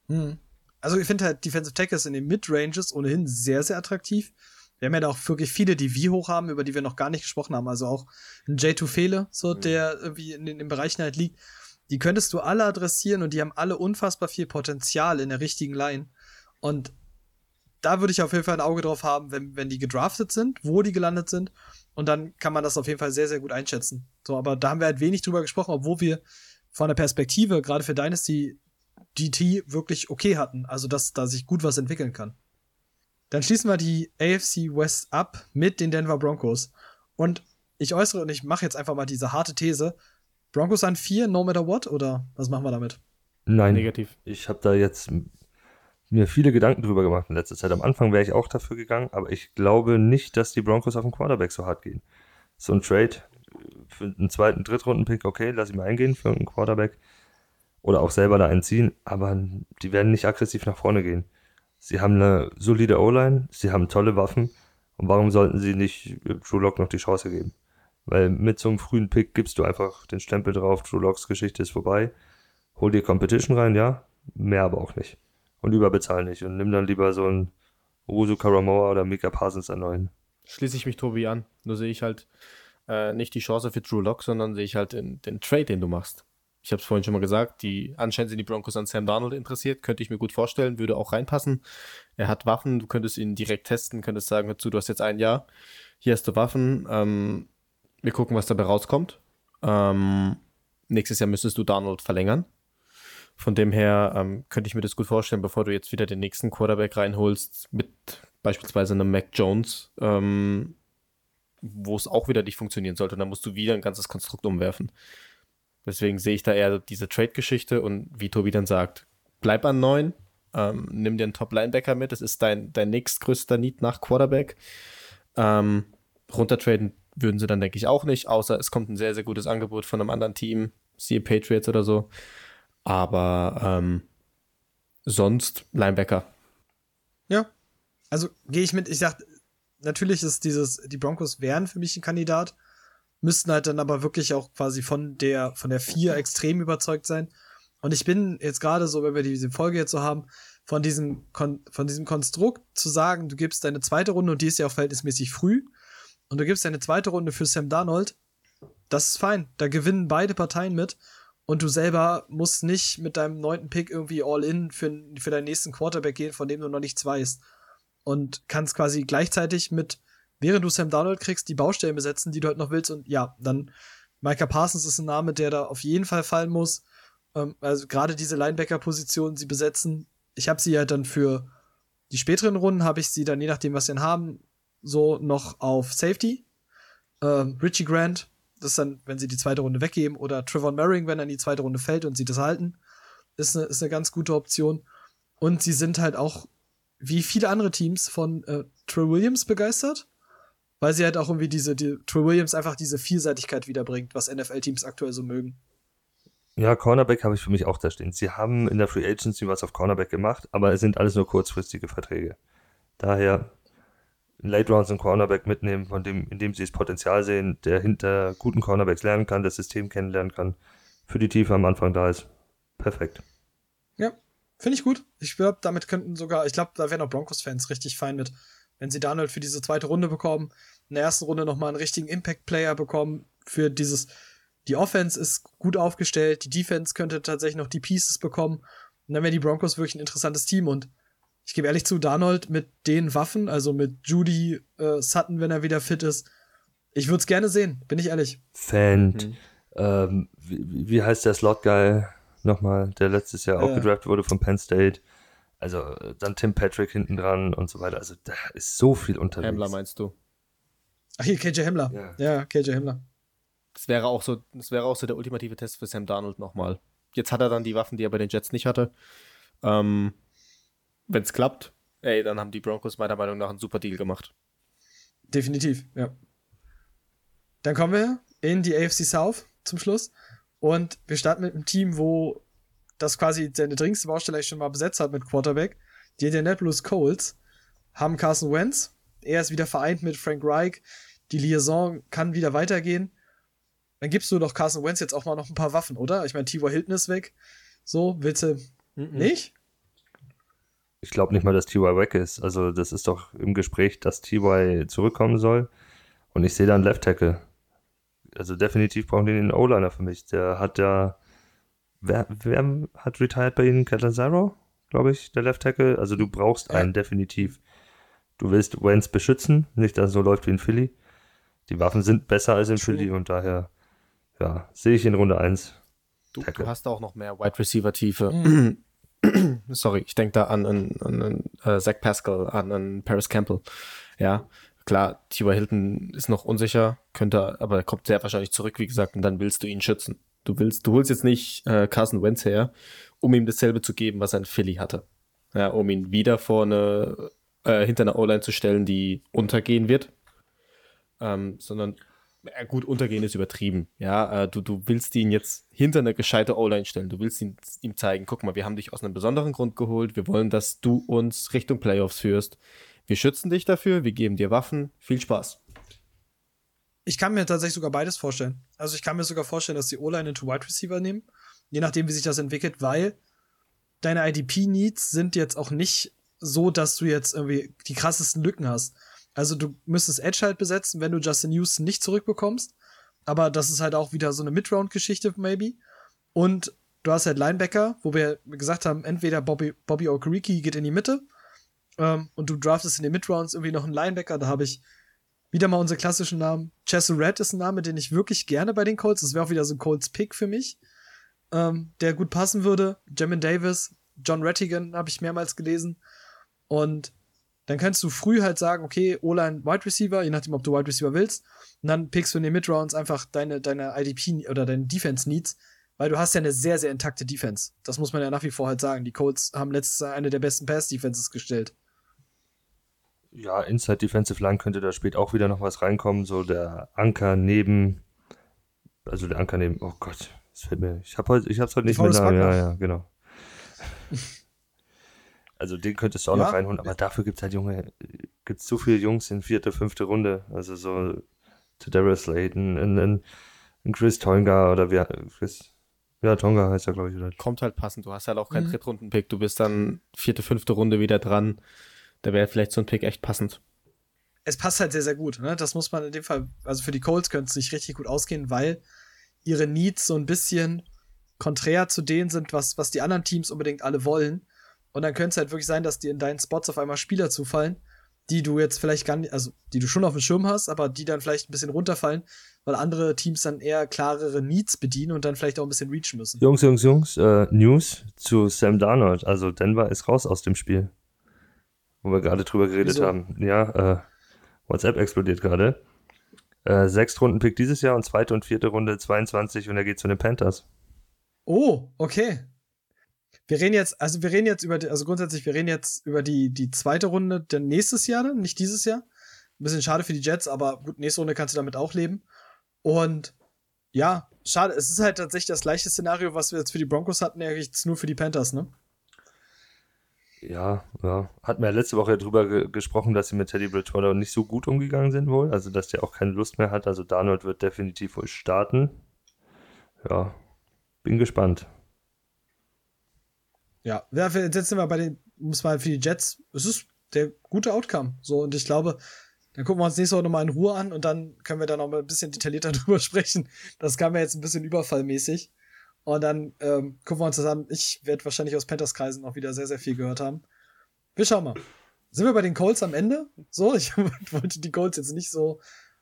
Hm. Also ich finde halt Defensive Tackles in den Mid-Ranges ohnehin sehr, sehr attraktiv. Wir haben ja da auch wirklich viele, die wie hoch haben, über die wir noch gar nicht gesprochen haben. Also auch ein J2 Fele, so der irgendwie in den, in den Bereichen halt liegt. Die könntest du alle adressieren und die haben alle unfassbar viel Potenzial in der richtigen Line. Und da würde ich auf jeden Fall ein Auge drauf haben, wenn, wenn die gedraftet sind, wo die gelandet sind. Und dann kann man das auf jeden Fall sehr, sehr gut einschätzen. So, aber da haben wir halt wenig drüber gesprochen, obwohl wir von der Perspektive, gerade für Dynasty, DT wirklich okay hatten. Also, dass da sich gut was entwickeln kann. Dann schließen wir die AFC West ab mit den Denver Broncos. Und ich äußere und ich mache jetzt einfach mal diese harte These. Broncos an vier, no matter what? Oder was machen wir damit? Nein, Negativ. ich habe da jetzt mir viele Gedanken drüber gemacht in letzter Zeit. Am Anfang wäre ich auch dafür gegangen, aber ich glaube nicht, dass die Broncos auf den Quarterback so hart gehen. So ein Trade für einen zweiten, Drittrunden-Pick, okay, lass ich mal eingehen für einen Quarterback. oder auch selber da einziehen, aber die werden nicht aggressiv nach vorne gehen. Sie haben eine solide O-Line, sie haben tolle Waffen und warum sollten sie nicht Drew Lock noch die Chance geben? Weil mit so einem frühen Pick gibst du einfach den Stempel drauf, Drew Locks Geschichte ist vorbei. Hol dir Competition rein, ja, mehr aber auch nicht. Und überbezahl nicht und nimm dann lieber so einen Uruzu Karamoa oder Mika Parsons an neuen. Schließe ich mich Tobi an. Nur sehe ich halt äh, nicht die Chance für Drew Lock, sondern sehe ich halt den, den Trade, den du machst. Ich habe es vorhin schon mal gesagt, die anscheinend sind die Broncos an Sam Darnold interessiert, könnte ich mir gut vorstellen, würde auch reinpassen. Er hat Waffen, du könntest ihn direkt testen, könntest sagen, hör zu, du hast jetzt ein Jahr, hier hast du Waffen, ähm, wir gucken, was dabei rauskommt. Ähm, nächstes Jahr müsstest du Darnold verlängern. Von dem her ähm, könnte ich mir das gut vorstellen, bevor du jetzt wieder den nächsten Quarterback reinholst, mit beispielsweise einem Mac Jones, ähm, wo es auch wieder nicht funktionieren sollte. Und dann musst du wieder ein ganzes Konstrukt umwerfen. Deswegen sehe ich da eher diese Trade-Geschichte und wie Tobi dann sagt, bleib an neun, ähm, nimm dir einen Top-Linebacker mit, das ist dein, dein nächstgrößter Need nach Quarterback. Ähm, runtertraden würden sie dann, denke ich, auch nicht, außer es kommt ein sehr, sehr gutes Angebot von einem anderen Team, siehe Patriots oder so. Aber ähm, sonst Linebacker. Ja. Also gehe ich mit, ich sag, natürlich ist dieses, die Broncos wären für mich ein Kandidat, müssten halt dann aber wirklich auch quasi von der, von der vier extrem überzeugt sein. Und ich bin jetzt gerade so, wenn wir diese Folge jetzt so haben, von diesem, Kon von diesem Konstrukt zu sagen, du gibst deine zweite Runde und die ist ja auch verhältnismäßig früh und du gibst deine zweite Runde für Sam Darnold, das ist fein. Da gewinnen beide Parteien mit und du selber musst nicht mit deinem neunten Pick irgendwie all in für, für deinen nächsten Quarterback gehen, von dem du noch nichts weißt. Und kannst quasi gleichzeitig mit, während du Sam Darnold kriegst, die Baustellen besetzen, die du halt noch willst. Und ja, dann Micah Parsons ist ein Name, der da auf jeden Fall fallen muss. Ähm, also gerade diese Linebacker-Position, sie besetzen. Ich habe sie halt dann für die späteren Runden, habe ich sie dann, je nachdem, was sie dann haben, so noch auf Safety. Ähm, Richie Grant, das ist dann, wenn sie die zweite Runde weggeben, oder Trevor Merring, wenn er in die zweite Runde fällt und sie das halten, ist eine, ist eine ganz gute Option. Und sie sind halt auch, wie viele andere Teams, von äh, Trey Williams begeistert, weil sie halt auch irgendwie diese, die, Trey Williams einfach diese Vielseitigkeit wiederbringt, was NFL-Teams aktuell so mögen. Ja, Cornerback habe ich für mich auch da stehen. Sie haben in der Free Agency was auf Cornerback gemacht, aber es sind alles nur kurzfristige Verträge. Daher Late Rounds und Cornerback mitnehmen, von dem, in dem sie das Potenzial sehen, der hinter guten Cornerbacks lernen kann, das System kennenlernen kann, für die Tiefe am Anfang da ist. Perfekt. Ja, finde ich gut. Ich glaube, damit könnten sogar, ich glaube, da wären auch Broncos-Fans richtig fein mit, wenn sie Darnold für diese zweite Runde bekommen, in der ersten Runde nochmal einen richtigen Impact-Player bekommen für dieses, die Offense ist gut aufgestellt, die Defense könnte tatsächlich noch die Pieces bekommen und dann wären die Broncos wirklich ein interessantes Team und ich gebe ehrlich zu, Darnold mit den Waffen, also mit Judy äh, Sutton, wenn er wieder fit ist, ich würde es gerne sehen, bin ich ehrlich. Fan, mhm. ähm, wie, wie, heißt der Slot-Guy nochmal, der letztes Jahr auch gedraftet wurde von Penn State? Also dann Tim Patrick hinten dran und so weiter. Also da ist so viel unterwegs. Hemmler meinst du? Ach hier, KJ Hemmler. Ja, ja KJ Hemmler. Das wäre auch so, das wäre auch so der ultimative Test für Sam Darnold nochmal. Jetzt hat er dann die Waffen, die er bei den Jets nicht hatte. Ähm, wenn es klappt, ey, dann haben die Broncos meiner Meinung nach einen super Deal gemacht. Definitiv, ja. Dann kommen wir in die AFC South zum Schluss. Und wir starten mit einem Team, wo das quasi seine dringendste Baustelle schon mal besetzt hat mit Quarterback. Die Indianapolis Colts haben Carson Wentz. Er ist wieder vereint mit Frank Reich. Die Liaison kann wieder weitergehen. Dann gibst du doch Carson Wentz jetzt auch mal noch ein paar Waffen, oder? Ich meine, T.Y. Hilton ist weg. So, willst du mm -mm. nicht? Ich glaube nicht mal, dass TY weg ist. Also das ist doch im Gespräch, dass TY zurückkommen soll. Und ich sehe da einen Left Tackle. Also definitiv brauchen die einen O-Liner für mich. Der hat ja, wer, wer hat retired bei ihnen? Catanzaro, glaube ich, der Left Tackle. Also du brauchst einen definitiv. Du willst Wentz beschützen, nicht, dass es so läuft wie in Philly. Die Waffen sind besser als in. Philly und daher, ja, sehe ich in Runde 1. Du, du, hast auch noch mehr Wide Receiver Tiefe. Mhm. sorry, ich denke da an, an, an, uh, Zach Pascal, an, an Paris Campbell. Ja, klar, T.Y. Hilton ist noch unsicher, könnte, aber er kommt sehr wahrscheinlich zurück, wie gesagt, und dann willst du ihn schützen. Du willst, du holst jetzt nicht äh, Carson Wentz her, um ihm dasselbe zu geben, was ein Philly hatte. Ja, um ihn wieder vorne äh, hinter einer O-Line zu stellen, die untergehen wird. Ähm, sondern gut, untergehen ist übertrieben. Ja, äh, du, du willst ihn jetzt hinter eine gescheite O-Line stellen. Du willst ihn, ihm zeigen, guck mal, wir haben dich aus einem besonderen Grund geholt. Wir wollen, dass du uns Richtung Playoffs führst. Wir schützen dich dafür, wir geben dir Waffen. Viel Spaß. Ich kann mir tatsächlich sogar beides vorstellen. Also ich kann mir sogar vorstellen, dass die O-Line into Wide Receiver nehmen. Je nachdem, wie sich das entwickelt, weil deine IDP-Needs sind jetzt auch nicht so, dass du jetzt irgendwie die krassesten Lücken hast. Also du müsstest Edge halt besetzen, wenn du Justin Houston nicht zurückbekommst. Aber das ist halt auch wieder so eine Mid-Round-Geschichte, maybe. Und du hast halt Linebacker, wo wir gesagt haben, entweder Bobby, Bobby Okereke geht in die Mitte ähm, und du draftest in den Mid-Rounds irgendwie noch einen Linebacker. Da habe ich wieder mal unsere klassischen Namen. Chessel Red ist ein Name, den ich wirklich gerne bei den Colts. Das wäre auch wieder so ein Colts-Pick für mich, ähm, der gut passen würde. Jamin Davis, John Rattigan habe ich mehrmals gelesen. Und dann kannst du früh halt sagen, okay, O-Line Wide Receiver, je nachdem, ob du Wide Receiver willst. Und dann pickst du in den Mid-Rounds einfach deine, deine IDP oder deine Defense-Needs, weil du hast ja eine sehr, sehr intakte Defense. Das muss man ja nach wie vor halt sagen. Die Colts haben letztes Jahr eine der besten Pass-Defenses gestellt. Ja, Inside Defensive Line könnte da spät auch wieder noch was reinkommen. So der Anker neben, also der Anker neben, oh Gott, das fällt mir, ich habe heute, ich hab's heute nicht mehr da. Ja, ja, genau. Also den könntest du auch ja. noch reinholen, aber dafür gibt es halt Junge, gibt es so viele Jungs in vierte, fünfte Runde. Also so Tadarius Slayton, in, in, in Chris Tonga oder wie Chris, ja, Tonga heißt er, glaube ich. Oder? Kommt halt passend. Du hast halt auch keinen mhm. Drittrunden-Pick. Du bist dann vierte, fünfte Runde wieder dran. Da wäre vielleicht so ein Pick echt passend. Es passt halt sehr, sehr gut. Ne? Das muss man in dem Fall, also für die Colts könnte es sich richtig gut ausgehen, weil ihre Needs so ein bisschen konträr zu denen sind, was, was die anderen Teams unbedingt alle wollen. Und dann könnte es halt wirklich sein, dass dir in deinen Spots auf einmal Spieler zufallen, die du jetzt vielleicht gar nicht, also die du schon auf dem Schirm hast, aber die dann vielleicht ein bisschen runterfallen, weil andere Teams dann eher klarere Needs bedienen und dann vielleicht auch ein bisschen reachen müssen. Jungs, Jungs, Jungs, äh, News zu Sam Darnold. Also Denver ist raus aus dem Spiel. Wo wir gerade drüber geredet Wieso? haben. Ja, äh, WhatsApp explodiert gerade. Äh, sechs Runden Pick dieses Jahr und zweite und vierte Runde 22 und er geht zu den Panthers. Oh, okay wir reden jetzt, also wir reden jetzt über, also grundsätzlich, wir reden jetzt über die, die zweite Runde der nächstes Jahr dann, nicht dieses Jahr. Ein bisschen schade für die Jets, aber gut, nächste Runde kannst du damit auch leben. Und ja, schade, es ist halt tatsächlich das gleiche Szenario, was wir jetzt für die Broncos hatten, jetzt nur für die Panthers, ne? Ja, ja. Hatten wir ja letzte Woche drüber ge gesprochen, dass sie mit Teddy Bridgewater nicht so gut umgegangen sind wohl. Also, dass der auch keine Lust mehr hat. Also, Darnold wird definitiv wohl starten. Ja, bin gespannt. Ja, jetzt sind wir bei den, muss man für die Jets, es ist der gute Outcome. So, und ich glaube, dann gucken wir uns nächste Woche nochmal in Ruhe an und dann können wir da noch mal ein bisschen detaillierter drüber sprechen. Das kam ja jetzt ein bisschen überfallmäßig. Und dann ähm, gucken wir uns das an. Ich werde wahrscheinlich aus Panthers-Kreisen auch wieder sehr, sehr viel gehört haben. Wir schauen mal. Sind wir bei den Colts am Ende? So, ich wollte die Colts jetzt nicht so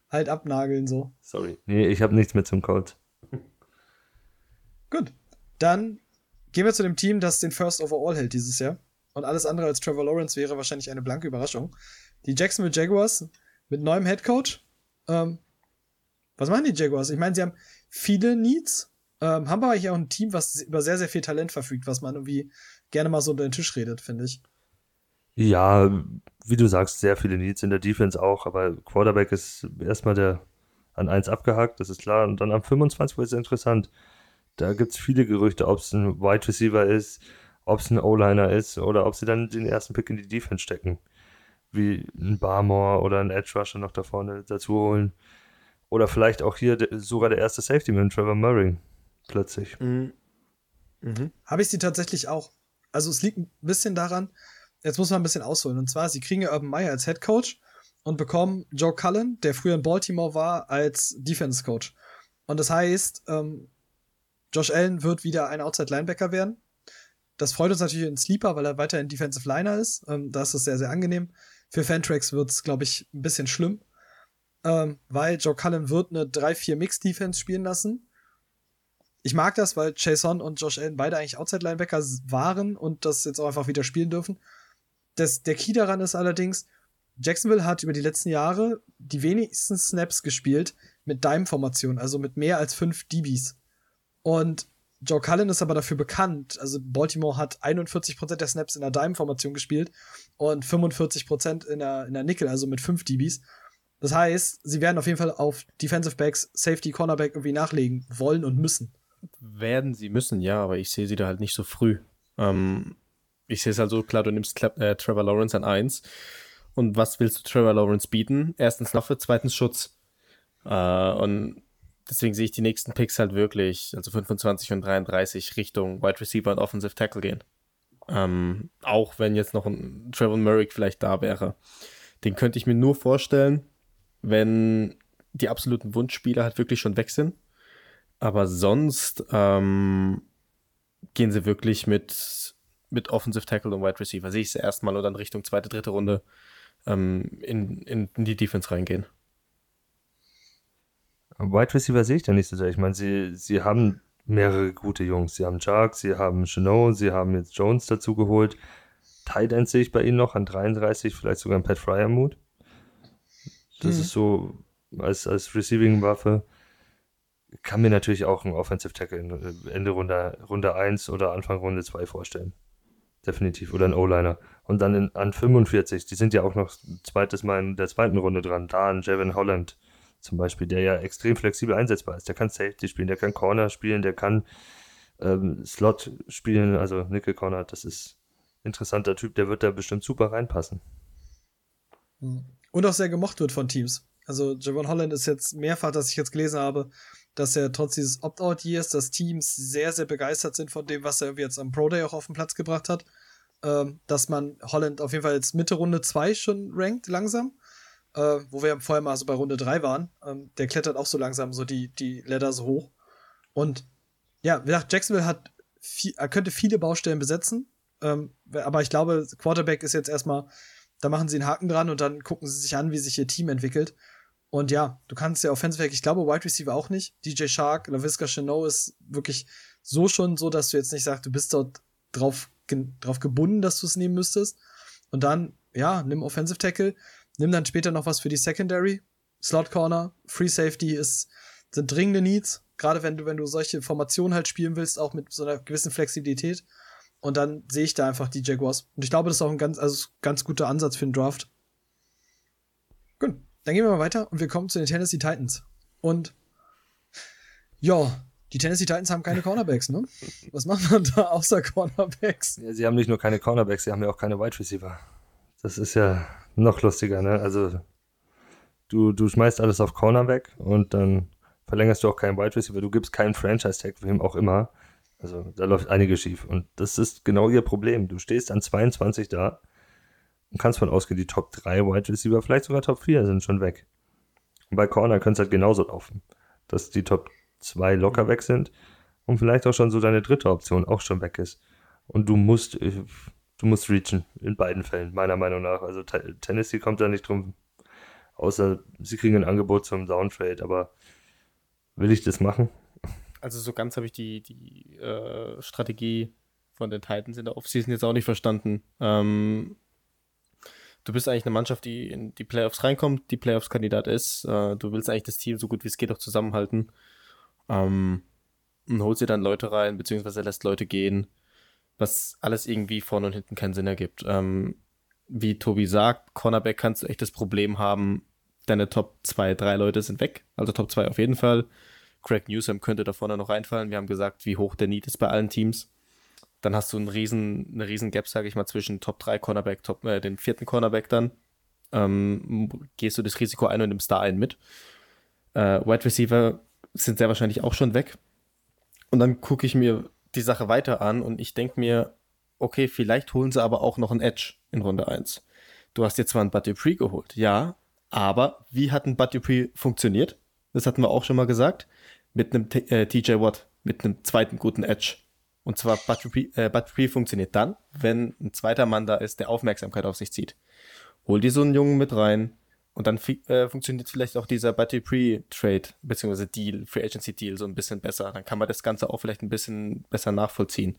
halt abnageln, so. Sorry. Nee, ich habe nichts mehr zum Colts. Gut. Dann Gehen wir zu dem Team, das den First Overall hält dieses Jahr. Und alles andere als Trevor Lawrence wäre wahrscheinlich eine blanke Überraschung. Die Jacksonville Jaguars mit neuem Head Coach. Ähm, was machen die Jaguars? Ich meine, sie haben viele Needs, ähm, haben aber eigentlich auch ein Team, was über sehr, sehr viel Talent verfügt, was man irgendwie gerne mal so unter den Tisch redet, finde ich. Ja, wie du sagst, sehr viele Needs in der Defense auch, aber Quarterback ist erstmal der an 1 abgehakt, das ist klar. Und dann am 25 wird es interessant. Da gibt es viele Gerüchte, ob es ein Wide Receiver ist, ob es ein O-Liner ist oder ob sie dann den ersten Pick in die Defense stecken. Wie ein Barmore oder ein Edge Rusher noch da vorne dazu holen. Oder vielleicht auch hier sogar der erste Safety mit Trevor Murray plötzlich. Mhm. Mhm. Habe ich sie tatsächlich auch. Also es liegt ein bisschen daran, jetzt muss man ein bisschen ausholen. Und zwar, sie kriegen ja Urban Meyer als Head Coach und bekommen Joe Cullen, der früher in Baltimore war, als Defense Coach. Und das heißt, ähm, Josh Allen wird wieder ein Outside Linebacker werden. Das freut uns natürlich in Sleeper, weil er weiterhin Defensive Liner ist. Ähm, da ist das sehr, sehr angenehm. Für Fantrax wird es, glaube ich, ein bisschen schlimm, ähm, weil Joe Cullen wird eine 3-4 Mix-Defense spielen lassen. Ich mag das, weil Jason und Josh Allen beide eigentlich Outside-Linebacker waren und das jetzt auch einfach wieder spielen dürfen. Das, der Key daran ist allerdings, Jacksonville hat über die letzten Jahre die wenigsten Snaps gespielt mit Dime-Formation, also mit mehr als fünf DBs. Und Joe Cullen ist aber dafür bekannt. Also Baltimore hat 41% der Snaps in der Dime-Formation gespielt und 45% in der, in der Nickel, also mit 5 DBs. Das heißt, sie werden auf jeden Fall auf Defensive Backs, Safety, Cornerback irgendwie nachlegen wollen und müssen. Werden sie müssen, ja, aber ich sehe sie da halt nicht so früh. Ähm, ich sehe es halt so, klar, du nimmst Cla äh, Trevor Lawrence an 1. Und was willst du Trevor Lawrence bieten? Erstens Waffe, zweitens Schutz. Äh, und deswegen sehe ich die nächsten Picks halt wirklich, also 25 und 33, Richtung Wide Receiver und Offensive Tackle gehen. Ähm, auch wenn jetzt noch ein Trevor Merrick vielleicht da wäre. Den könnte ich mir nur vorstellen, wenn die absoluten Wunschspieler halt wirklich schon weg sind. Aber sonst ähm, gehen sie wirklich mit, mit Offensive Tackle und Wide Receiver. Sehe ich sie erstmal und dann Richtung zweite, dritte Runde ähm, in, in, in die Defense reingehen. Wide Receiver sehe ich da nicht so sehr. Ich meine, sie, sie haben mehrere gute Jungs. Sie haben Jark, sie haben Chanot, sie haben jetzt Jones dazu geholt. Tight End sehe ich bei ihnen noch an 33, vielleicht sogar ein Pat Fryer Mut. Das mhm. ist so als, als Receiving-Waffe. Kann mir natürlich auch ein Offensive Tackle Ende Runde, Runde 1 oder Anfang Runde 2 vorstellen. Definitiv. Oder ein O-Liner. Und dann in, an 45, die sind ja auch noch zweites Mal in der zweiten Runde dran. Da ein Javin Holland zum Beispiel, der ja extrem flexibel einsetzbar ist. Der kann Safety spielen, der kann Corner spielen, der kann ähm, Slot spielen, also Nickel Corner. Das ist ein interessanter Typ, der wird da bestimmt super reinpassen. Und auch sehr gemocht wird von Teams. Also Javon Holland ist jetzt mehrfach, dass ich jetzt gelesen habe, dass er trotz dieses Opt-out-Years, dass Teams sehr, sehr begeistert sind von dem, was er jetzt am Pro Day auch auf den Platz gebracht hat. Ähm, dass man Holland auf jeden Fall jetzt Mitte Runde 2 schon rankt, langsam äh, wo wir vorher mal so bei Runde 3 waren. Ähm, der klettert auch so langsam so die, die Ladder so hoch. Und ja, wie gesagt, Jacksonville hat viel, er könnte viele Baustellen besetzen. Ähm, aber ich glaube, Quarterback ist jetzt erstmal, da machen sie einen Haken dran und dann gucken sie sich an, wie sich ihr Team entwickelt. Und ja, du kannst ja Offensive, ich glaube, Wide Receiver auch nicht. DJ Shark, LaVisca Chanot ist wirklich so schon so, dass du jetzt nicht sagst, du bist dort drauf, drauf gebunden, dass du es nehmen müsstest. Und dann, ja, nimm Offensive Tackle. Nimm dann später noch was für die Secondary. Slot Corner, Free Safety ist, sind dringende Needs. Gerade wenn du, wenn du solche Formationen halt spielen willst, auch mit so einer gewissen Flexibilität. Und dann sehe ich da einfach die Jaguars. Und ich glaube, das ist auch ein ganz, also ganz guter Ansatz für den Draft. Gut, dann gehen wir mal weiter und wir kommen zu den Tennessee Titans. Und ja, die Tennessee Titans haben keine Cornerbacks, ne? Was macht man da außer Cornerbacks? Ja, sie haben nicht nur keine Cornerbacks, sie haben ja auch keine Wide Receiver. Das ist ja noch lustiger, ne? Also du, du schmeißt alles auf Corner weg und dann verlängerst du auch keinen Wide Receiver, du gibst keinen Franchise-Tag, wem auch immer. Also da läuft einiges schief. Und das ist genau ihr Problem. Du stehst an 22 da und kannst von ausgehen, die Top 3 Wide Receiver, vielleicht sogar Top 4 sind schon weg. Und bei Corner könnte es halt genauso laufen, dass die Top 2 locker weg sind und vielleicht auch schon so deine dritte Option auch schon weg ist. Und du musst, äh, du musst reachen, in beiden Fällen, meiner Meinung nach. Also Tennessee kommt da nicht drum, außer sie kriegen ein Angebot zum Downtrade, aber will ich das machen? Also so ganz habe ich die, die äh, Strategie von den Titans in der Offseason jetzt auch nicht verstanden. Ähm, du bist eigentlich eine Mannschaft, die in die Playoffs reinkommt, die Playoffs-Kandidat ist. Äh, du willst eigentlich das Team so gut wie es geht auch zusammenhalten. Ähm, und holst dir dann Leute rein, beziehungsweise lässt Leute gehen, was alles irgendwie vorne und hinten keinen Sinn ergibt. Ähm, wie Tobi sagt, Cornerback kannst du echt das Problem haben, deine Top 2, 3 Leute sind weg. Also Top 2 auf jeden Fall. Craig Newsom könnte da vorne noch reinfallen. Wir haben gesagt, wie hoch der Need ist bei allen Teams. Dann hast du einen riesen, eine riesen Gap, sage ich mal, zwischen Top 3 Cornerback, Top, äh, den vierten Cornerback dann. Ähm, gehst du das Risiko ein und nimmst da einen mit. Äh, Wide Receiver sind sehr wahrscheinlich auch schon weg. Und dann gucke ich mir die Sache weiter an und ich denke mir, okay, vielleicht holen sie aber auch noch einen Edge in Runde 1. Du hast jetzt zwar einen Bud Dupree geholt, ja, aber wie hat ein Bud Dupree funktioniert? Das hatten wir auch schon mal gesagt. Mit einem äh, TJ Watt, mit einem zweiten guten Edge. Und zwar Bud Dupree, äh, Bud Dupree funktioniert dann, wenn ein zweiter Mann da ist, der Aufmerksamkeit auf sich zieht. Hol dir so einen Jungen mit rein, und dann äh, funktioniert vielleicht auch dieser Buddy Pre-Trade bzw. Deal, Free Agency Deal so ein bisschen besser. Dann kann man das Ganze auch vielleicht ein bisschen besser nachvollziehen.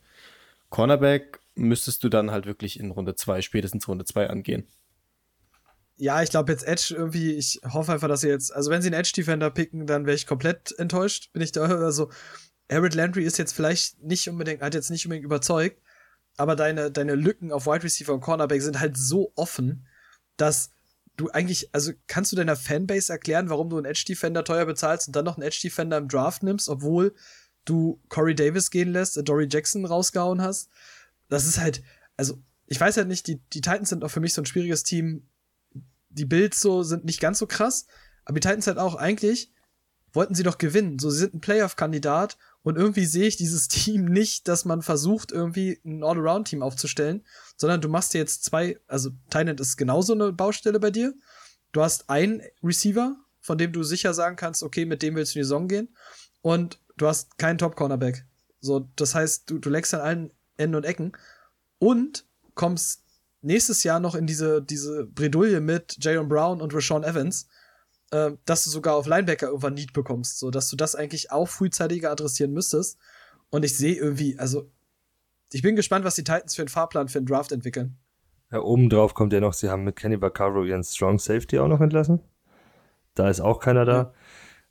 Cornerback müsstest du dann halt wirklich in Runde 2, spätestens Runde 2 angehen. Ja, ich glaube jetzt Edge irgendwie, ich hoffe einfach, dass sie jetzt, also wenn sie einen Edge-Defender picken, dann wäre ich komplett enttäuscht. Bin ich da, also Harold Landry ist jetzt vielleicht nicht unbedingt, hat jetzt nicht unbedingt überzeugt, aber deine, deine Lücken auf Wide Receiver und Cornerback sind halt so offen, dass du eigentlich, also kannst du deiner Fanbase erklären, warum du einen Edge-Defender teuer bezahlst und dann noch einen Edge-Defender im Draft nimmst, obwohl du Corey Davis gehen lässt, Dory Jackson rausgehauen hast? Das ist halt, also ich weiß halt nicht, die, die Titans sind auch für mich so ein schwieriges Team. Die Bills so sind nicht ganz so krass, aber die Titans halt auch eigentlich wollten sie doch gewinnen. So, sie sind ein Playoff-Kandidat und irgendwie sehe ich dieses Team nicht, dass man versucht, irgendwie ein All-Around-Team aufzustellen, sondern du machst dir jetzt zwei, also Thailand ist genauso eine Baustelle bei dir. Du hast einen Receiver, von dem du sicher sagen kannst, okay, mit dem willst du in die Saison gehen. Und du hast keinen Top-Cornerback. So, das heißt, du, du leckst an allen Enden und Ecken und kommst nächstes Jahr noch in diese, diese Bredouille mit Jaron Brown und Rashawn Evans, äh, dass du sogar auf Linebacker irgendwann Need bekommst, so dass du das eigentlich auch frühzeitiger adressieren müsstest. Und ich sehe irgendwie, also ich bin gespannt, was die Titans für einen Fahrplan für den Draft entwickeln. Ja, obendrauf kommt ja noch, sie haben mit Kenny Vaccaro ihren Strong Safety auch noch entlassen. Da ist auch keiner da. Ja.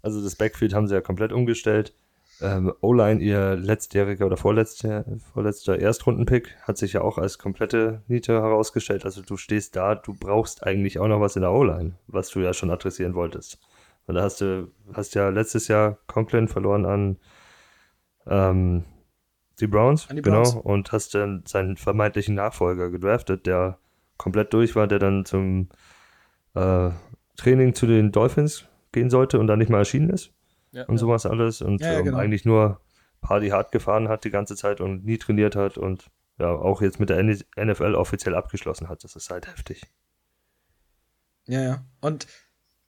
Also das Backfield haben sie ja komplett umgestellt. Ähm, O-Line, ihr letztjähriger oder vorletzter, vorletzter Erstrundenpick, hat sich ja auch als komplette Niete herausgestellt. Also du stehst da, du brauchst eigentlich auch noch was in der O-Line, was du ja schon adressieren wolltest. Und da hast du hast ja letztes Jahr Conklin verloren an ähm, die Browns, die genau, Browns. und hast dann seinen vermeintlichen Nachfolger gedraftet, der komplett durch war, der dann zum äh, Training zu den Dolphins gehen sollte und dann nicht mal erschienen ist ja, und sowas alles und ähm, genau. eigentlich nur Party hart gefahren hat die ganze Zeit und nie trainiert hat und ja, auch jetzt mit der NFL offiziell abgeschlossen hat. Das ist halt heftig. Ja, ja. Und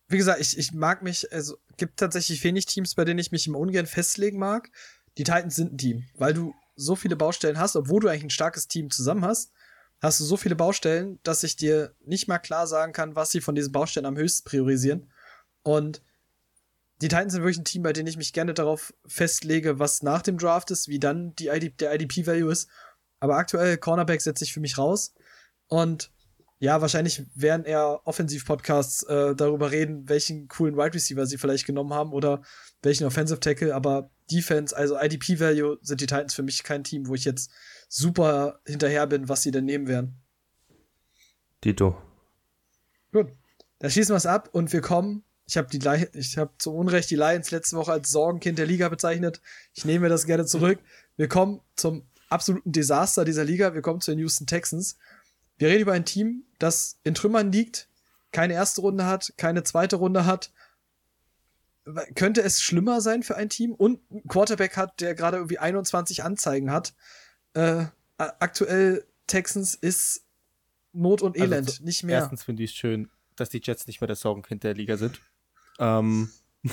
wie gesagt, ich, ich mag mich, also gibt tatsächlich wenig Teams, bei denen ich mich immer ungern festlegen mag. Die Titans sind ein Team, weil du so viele Baustellen hast, obwohl du eigentlich ein starkes Team zusammen hast, hast du so viele Baustellen, dass ich dir nicht mal klar sagen kann, was sie von diesen Baustellen am höchsten priorisieren. Und die Titans sind wirklich ein Team, bei dem ich mich gerne darauf festlege, was nach dem Draft ist, wie dann die ID, der IDP-Value ist. Aber aktuell Cornerback setze ich für mich raus. Und ja, wahrscheinlich werden eher Offensiv-Podcasts äh, darüber reden, welchen coolen Wide Receiver sie vielleicht genommen haben oder welchen Offensive Tackle. Aber Defense, also IDP-Value, sind die Titans für mich kein Team, wo ich jetzt super hinterher bin, was sie denn nehmen werden. Dito. Gut. Da schießen wir es ab und wir kommen ich habe die ich habe zu Unrecht die Lions letzte Woche als Sorgenkind der Liga bezeichnet. Ich nehme das gerne zurück. Wir kommen zum absoluten Desaster dieser Liga. Wir kommen zu den Houston Texans. Wir reden über ein Team, das in Trümmern liegt, keine erste Runde hat, keine zweite Runde hat. Könnte es schlimmer sein für ein Team und ein Quarterback hat, der gerade irgendwie 21 Anzeigen hat. Äh, aktuell Texans ist Not und also Elend, also, nicht mehr. Erstens finde ich es schön, dass die Jets nicht mehr der Sorgenkind der Liga sind. Ähm,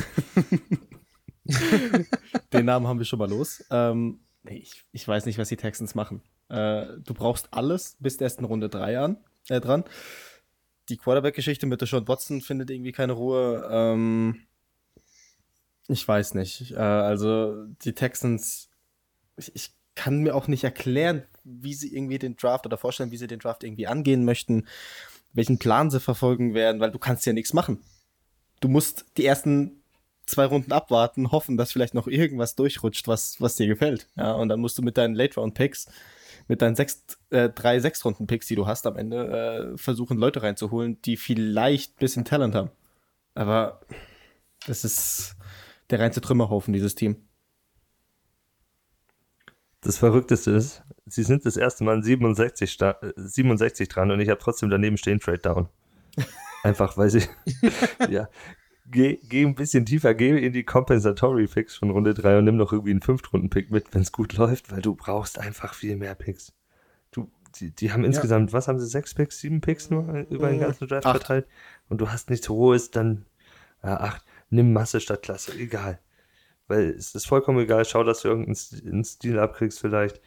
Den Namen haben wir schon mal los. Ähm, ich, ich weiß nicht, was die Texans machen. Äh, du brauchst alles bis der ersten Runde 3 an, äh, dran. Die Quarterback-Geschichte mit der Sean Watson findet irgendwie keine Ruhe. Ähm, ich weiß nicht. Äh, also die Texans, ich, ich, kann mir auch nicht erklären, wie sie irgendwie den Draft oder vorstellen, wie sie den Draft irgendwie angehen möchten, welchen Plan sie verfolgen werden, weil du kannst ja nichts machen du musst die ersten zwei Runden abwarten, hoffen, dass vielleicht noch irgendwas durchrutscht, was, was dir gefällt. Ja, und dann musst du mit deinen Late-Round-Picks, mit deinen sechs, äh, drei Sechs-Runden-Picks, die du hast am Ende, äh, versuchen, Leute reinzuholen, die vielleicht ein bisschen Talent haben. Aber das ist der reinste Trümmerhaufen, dieses Team. Das Verrückteste ist, sie sind das erste Mal 67, 67 dran und ich habe trotzdem daneben stehen Trade Down. Einfach weil sie, ja, geh, geh ein bisschen tiefer, geh in die Compensatory Picks von Runde 3 und nimm noch irgendwie einen Fünftrunden-Pick mit, wenn es gut läuft, weil du brauchst einfach viel mehr Picks. Du, die, die haben insgesamt, ja. was haben sie, sechs Picks, sieben Picks nur über den ganzen Draft acht. verteilt und du hast nichts Hohes, dann, ja, acht, nimm Masse statt Klasse, egal. Weil es ist vollkommen egal, schau, dass du irgendeinen Stil abkriegst vielleicht.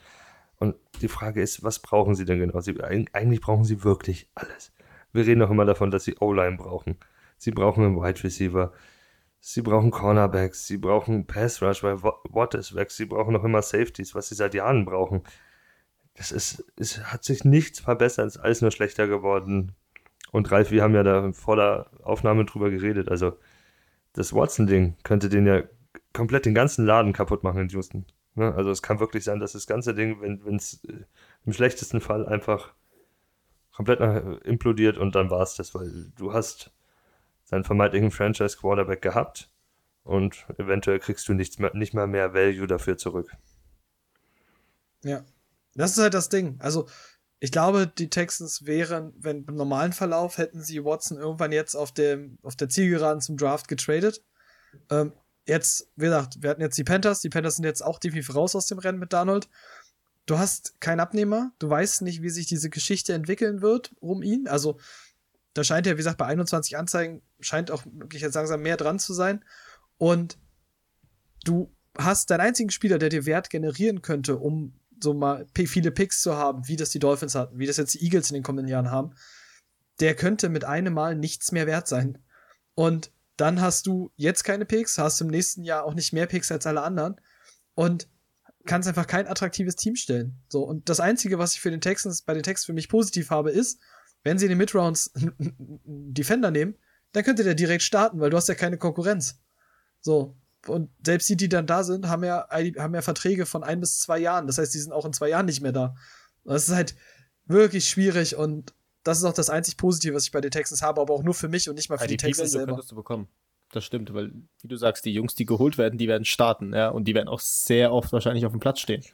Und die Frage ist, was brauchen sie denn genau? Sie, eigentlich brauchen sie wirklich alles. Wir reden auch immer davon, dass sie O-Line brauchen. Sie brauchen einen Wide Receiver. Sie brauchen Cornerbacks. Sie brauchen Pass Rush, weil Watt ist weg. Sie brauchen noch immer Safeties, was sie seit Jahren brauchen. Das ist, es hat sich nichts verbessert, es ist alles nur schlechter geworden. Und Ralf, wir haben ja da vor der Aufnahme drüber geredet. Also, das Watson-Ding könnte den ja komplett den ganzen Laden kaputt machen in Houston. Ne? Also, es kann wirklich sein, dass das ganze Ding, wenn es äh, im schlechtesten Fall einfach komplett implodiert und dann war es das, weil du hast seinen vermeintlichen Franchise-Quarterback gehabt und eventuell kriegst du nichts mehr, nicht mal mehr Value dafür zurück. Ja, das ist halt das Ding. Also, ich glaube, die Texans wären, wenn im normalen Verlauf hätten sie Watson irgendwann jetzt auf, dem, auf der Zielgeraden zum Draft getradet. Ähm, jetzt, wie gesagt, wir hatten jetzt die Panthers. Die Panthers sind jetzt auch definitiv raus aus dem Rennen mit Donald. Du hast keinen Abnehmer. Du weißt nicht, wie sich diese Geschichte entwickeln wird um ihn. Also, da scheint ja, wie gesagt, bei 21 Anzeigen scheint auch wirklich jetzt langsam mehr dran zu sein. Und du hast deinen einzigen Spieler, der dir Wert generieren könnte, um so mal viele Picks zu haben, wie das die Dolphins hatten, wie das jetzt die Eagles in den kommenden Jahren haben, der könnte mit einem Mal nichts mehr wert sein. Und dann hast du jetzt keine Picks, hast im nächsten Jahr auch nicht mehr Picks als alle anderen und kannst einfach kein attraktives Team stellen. So, und das Einzige, was ich für den Texans, bei den Texans für mich positiv habe, ist, wenn sie in den Midrounds einen Defender nehmen, dann könnte der direkt starten, weil du hast ja keine Konkurrenz. So, und selbst die, die dann da sind, haben ja, haben ja Verträge von ein bis zwei Jahren. Das heißt, die sind auch in zwei Jahren nicht mehr da. Und das ist halt wirklich schwierig und das ist auch das einzig Positive, was ich bei den Texans habe, aber auch nur für mich und nicht mal für IDP die Texans selber. könntest du bekommen. Das stimmt, weil, wie du sagst, die Jungs, die geholt werden, die werden starten, ja, und die werden auch sehr oft wahrscheinlich auf dem Platz stehen.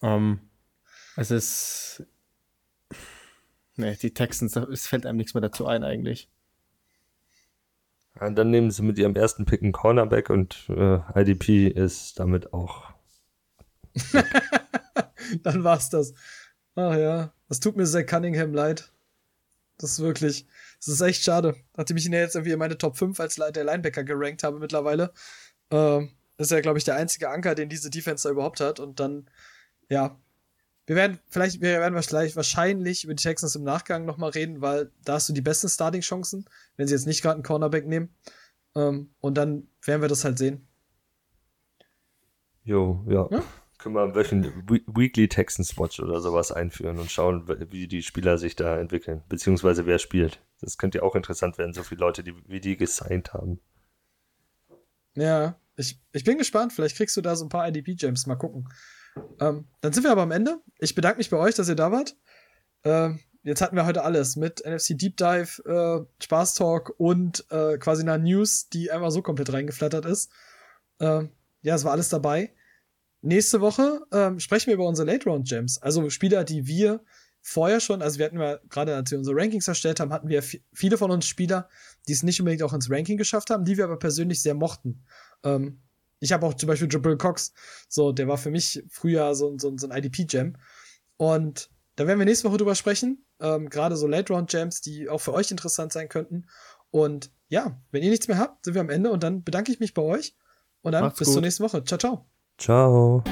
Ähm, es ist. Nee, die Texans, es fällt einem nichts mehr dazu ein, eigentlich. Ja, dann nehmen sie mit ihrem ersten Pick einen Cornerback und äh, IDP ist damit auch. dann war's das. Ach ja, das tut mir sehr Cunningham leid. Das ist wirklich, das ist echt schade. Nachdem ich ihn ja jetzt irgendwie in meine Top 5 als der Linebacker gerankt habe mittlerweile, äh, ist er, glaube ich, der einzige Anker, den diese Defense da überhaupt hat. Und dann, ja, wir werden vielleicht, wir werden wahrscheinlich über die Texans im Nachgang nochmal reden, weil da hast du die besten Starting-Chancen, wenn sie jetzt nicht gerade einen Cornerback nehmen. Ähm, und dann werden wir das halt sehen. Jo, ja. ja? Können wir wöchentlich Weekly Texans Watch oder sowas einführen und schauen, wie die Spieler sich da entwickeln, beziehungsweise wer spielt. Das könnte ja auch interessant werden, so viele Leute, die, wie die gesigned haben. Ja, ich, ich bin gespannt. Vielleicht kriegst du da so ein paar IDP-Gems. Mal gucken. Ähm, dann sind wir aber am Ende. Ich bedanke mich bei euch, dass ihr da wart. Ähm, jetzt hatten wir heute alles mit NFC Deep Dive, äh, Spaß Talk und äh, quasi einer News, die einmal so komplett reingeflattert ist. Ähm, ja, es war alles dabei. Nächste Woche ähm, sprechen wir über unsere Late Round Gems, also Spieler, die wir vorher schon, also wir hatten ja gerade, als wir unsere Rankings erstellt haben, hatten wir viele von uns Spieler, die es nicht unbedingt auch ins Ranking geschafft haben, die wir aber persönlich sehr mochten. Ähm, ich habe auch zum Beispiel Jabril Cox, so, der war für mich früher so, so, so ein IDP-Gem. Und da werden wir nächste Woche drüber sprechen. Ähm, Gerade so Late-Round-Gems, die auch für euch interessant sein könnten. Und ja, wenn ihr nichts mehr habt, sind wir am Ende und dann bedanke ich mich bei euch. Und dann Macht's bis gut. zur nächsten Woche. Ciao, ciao. Ciao.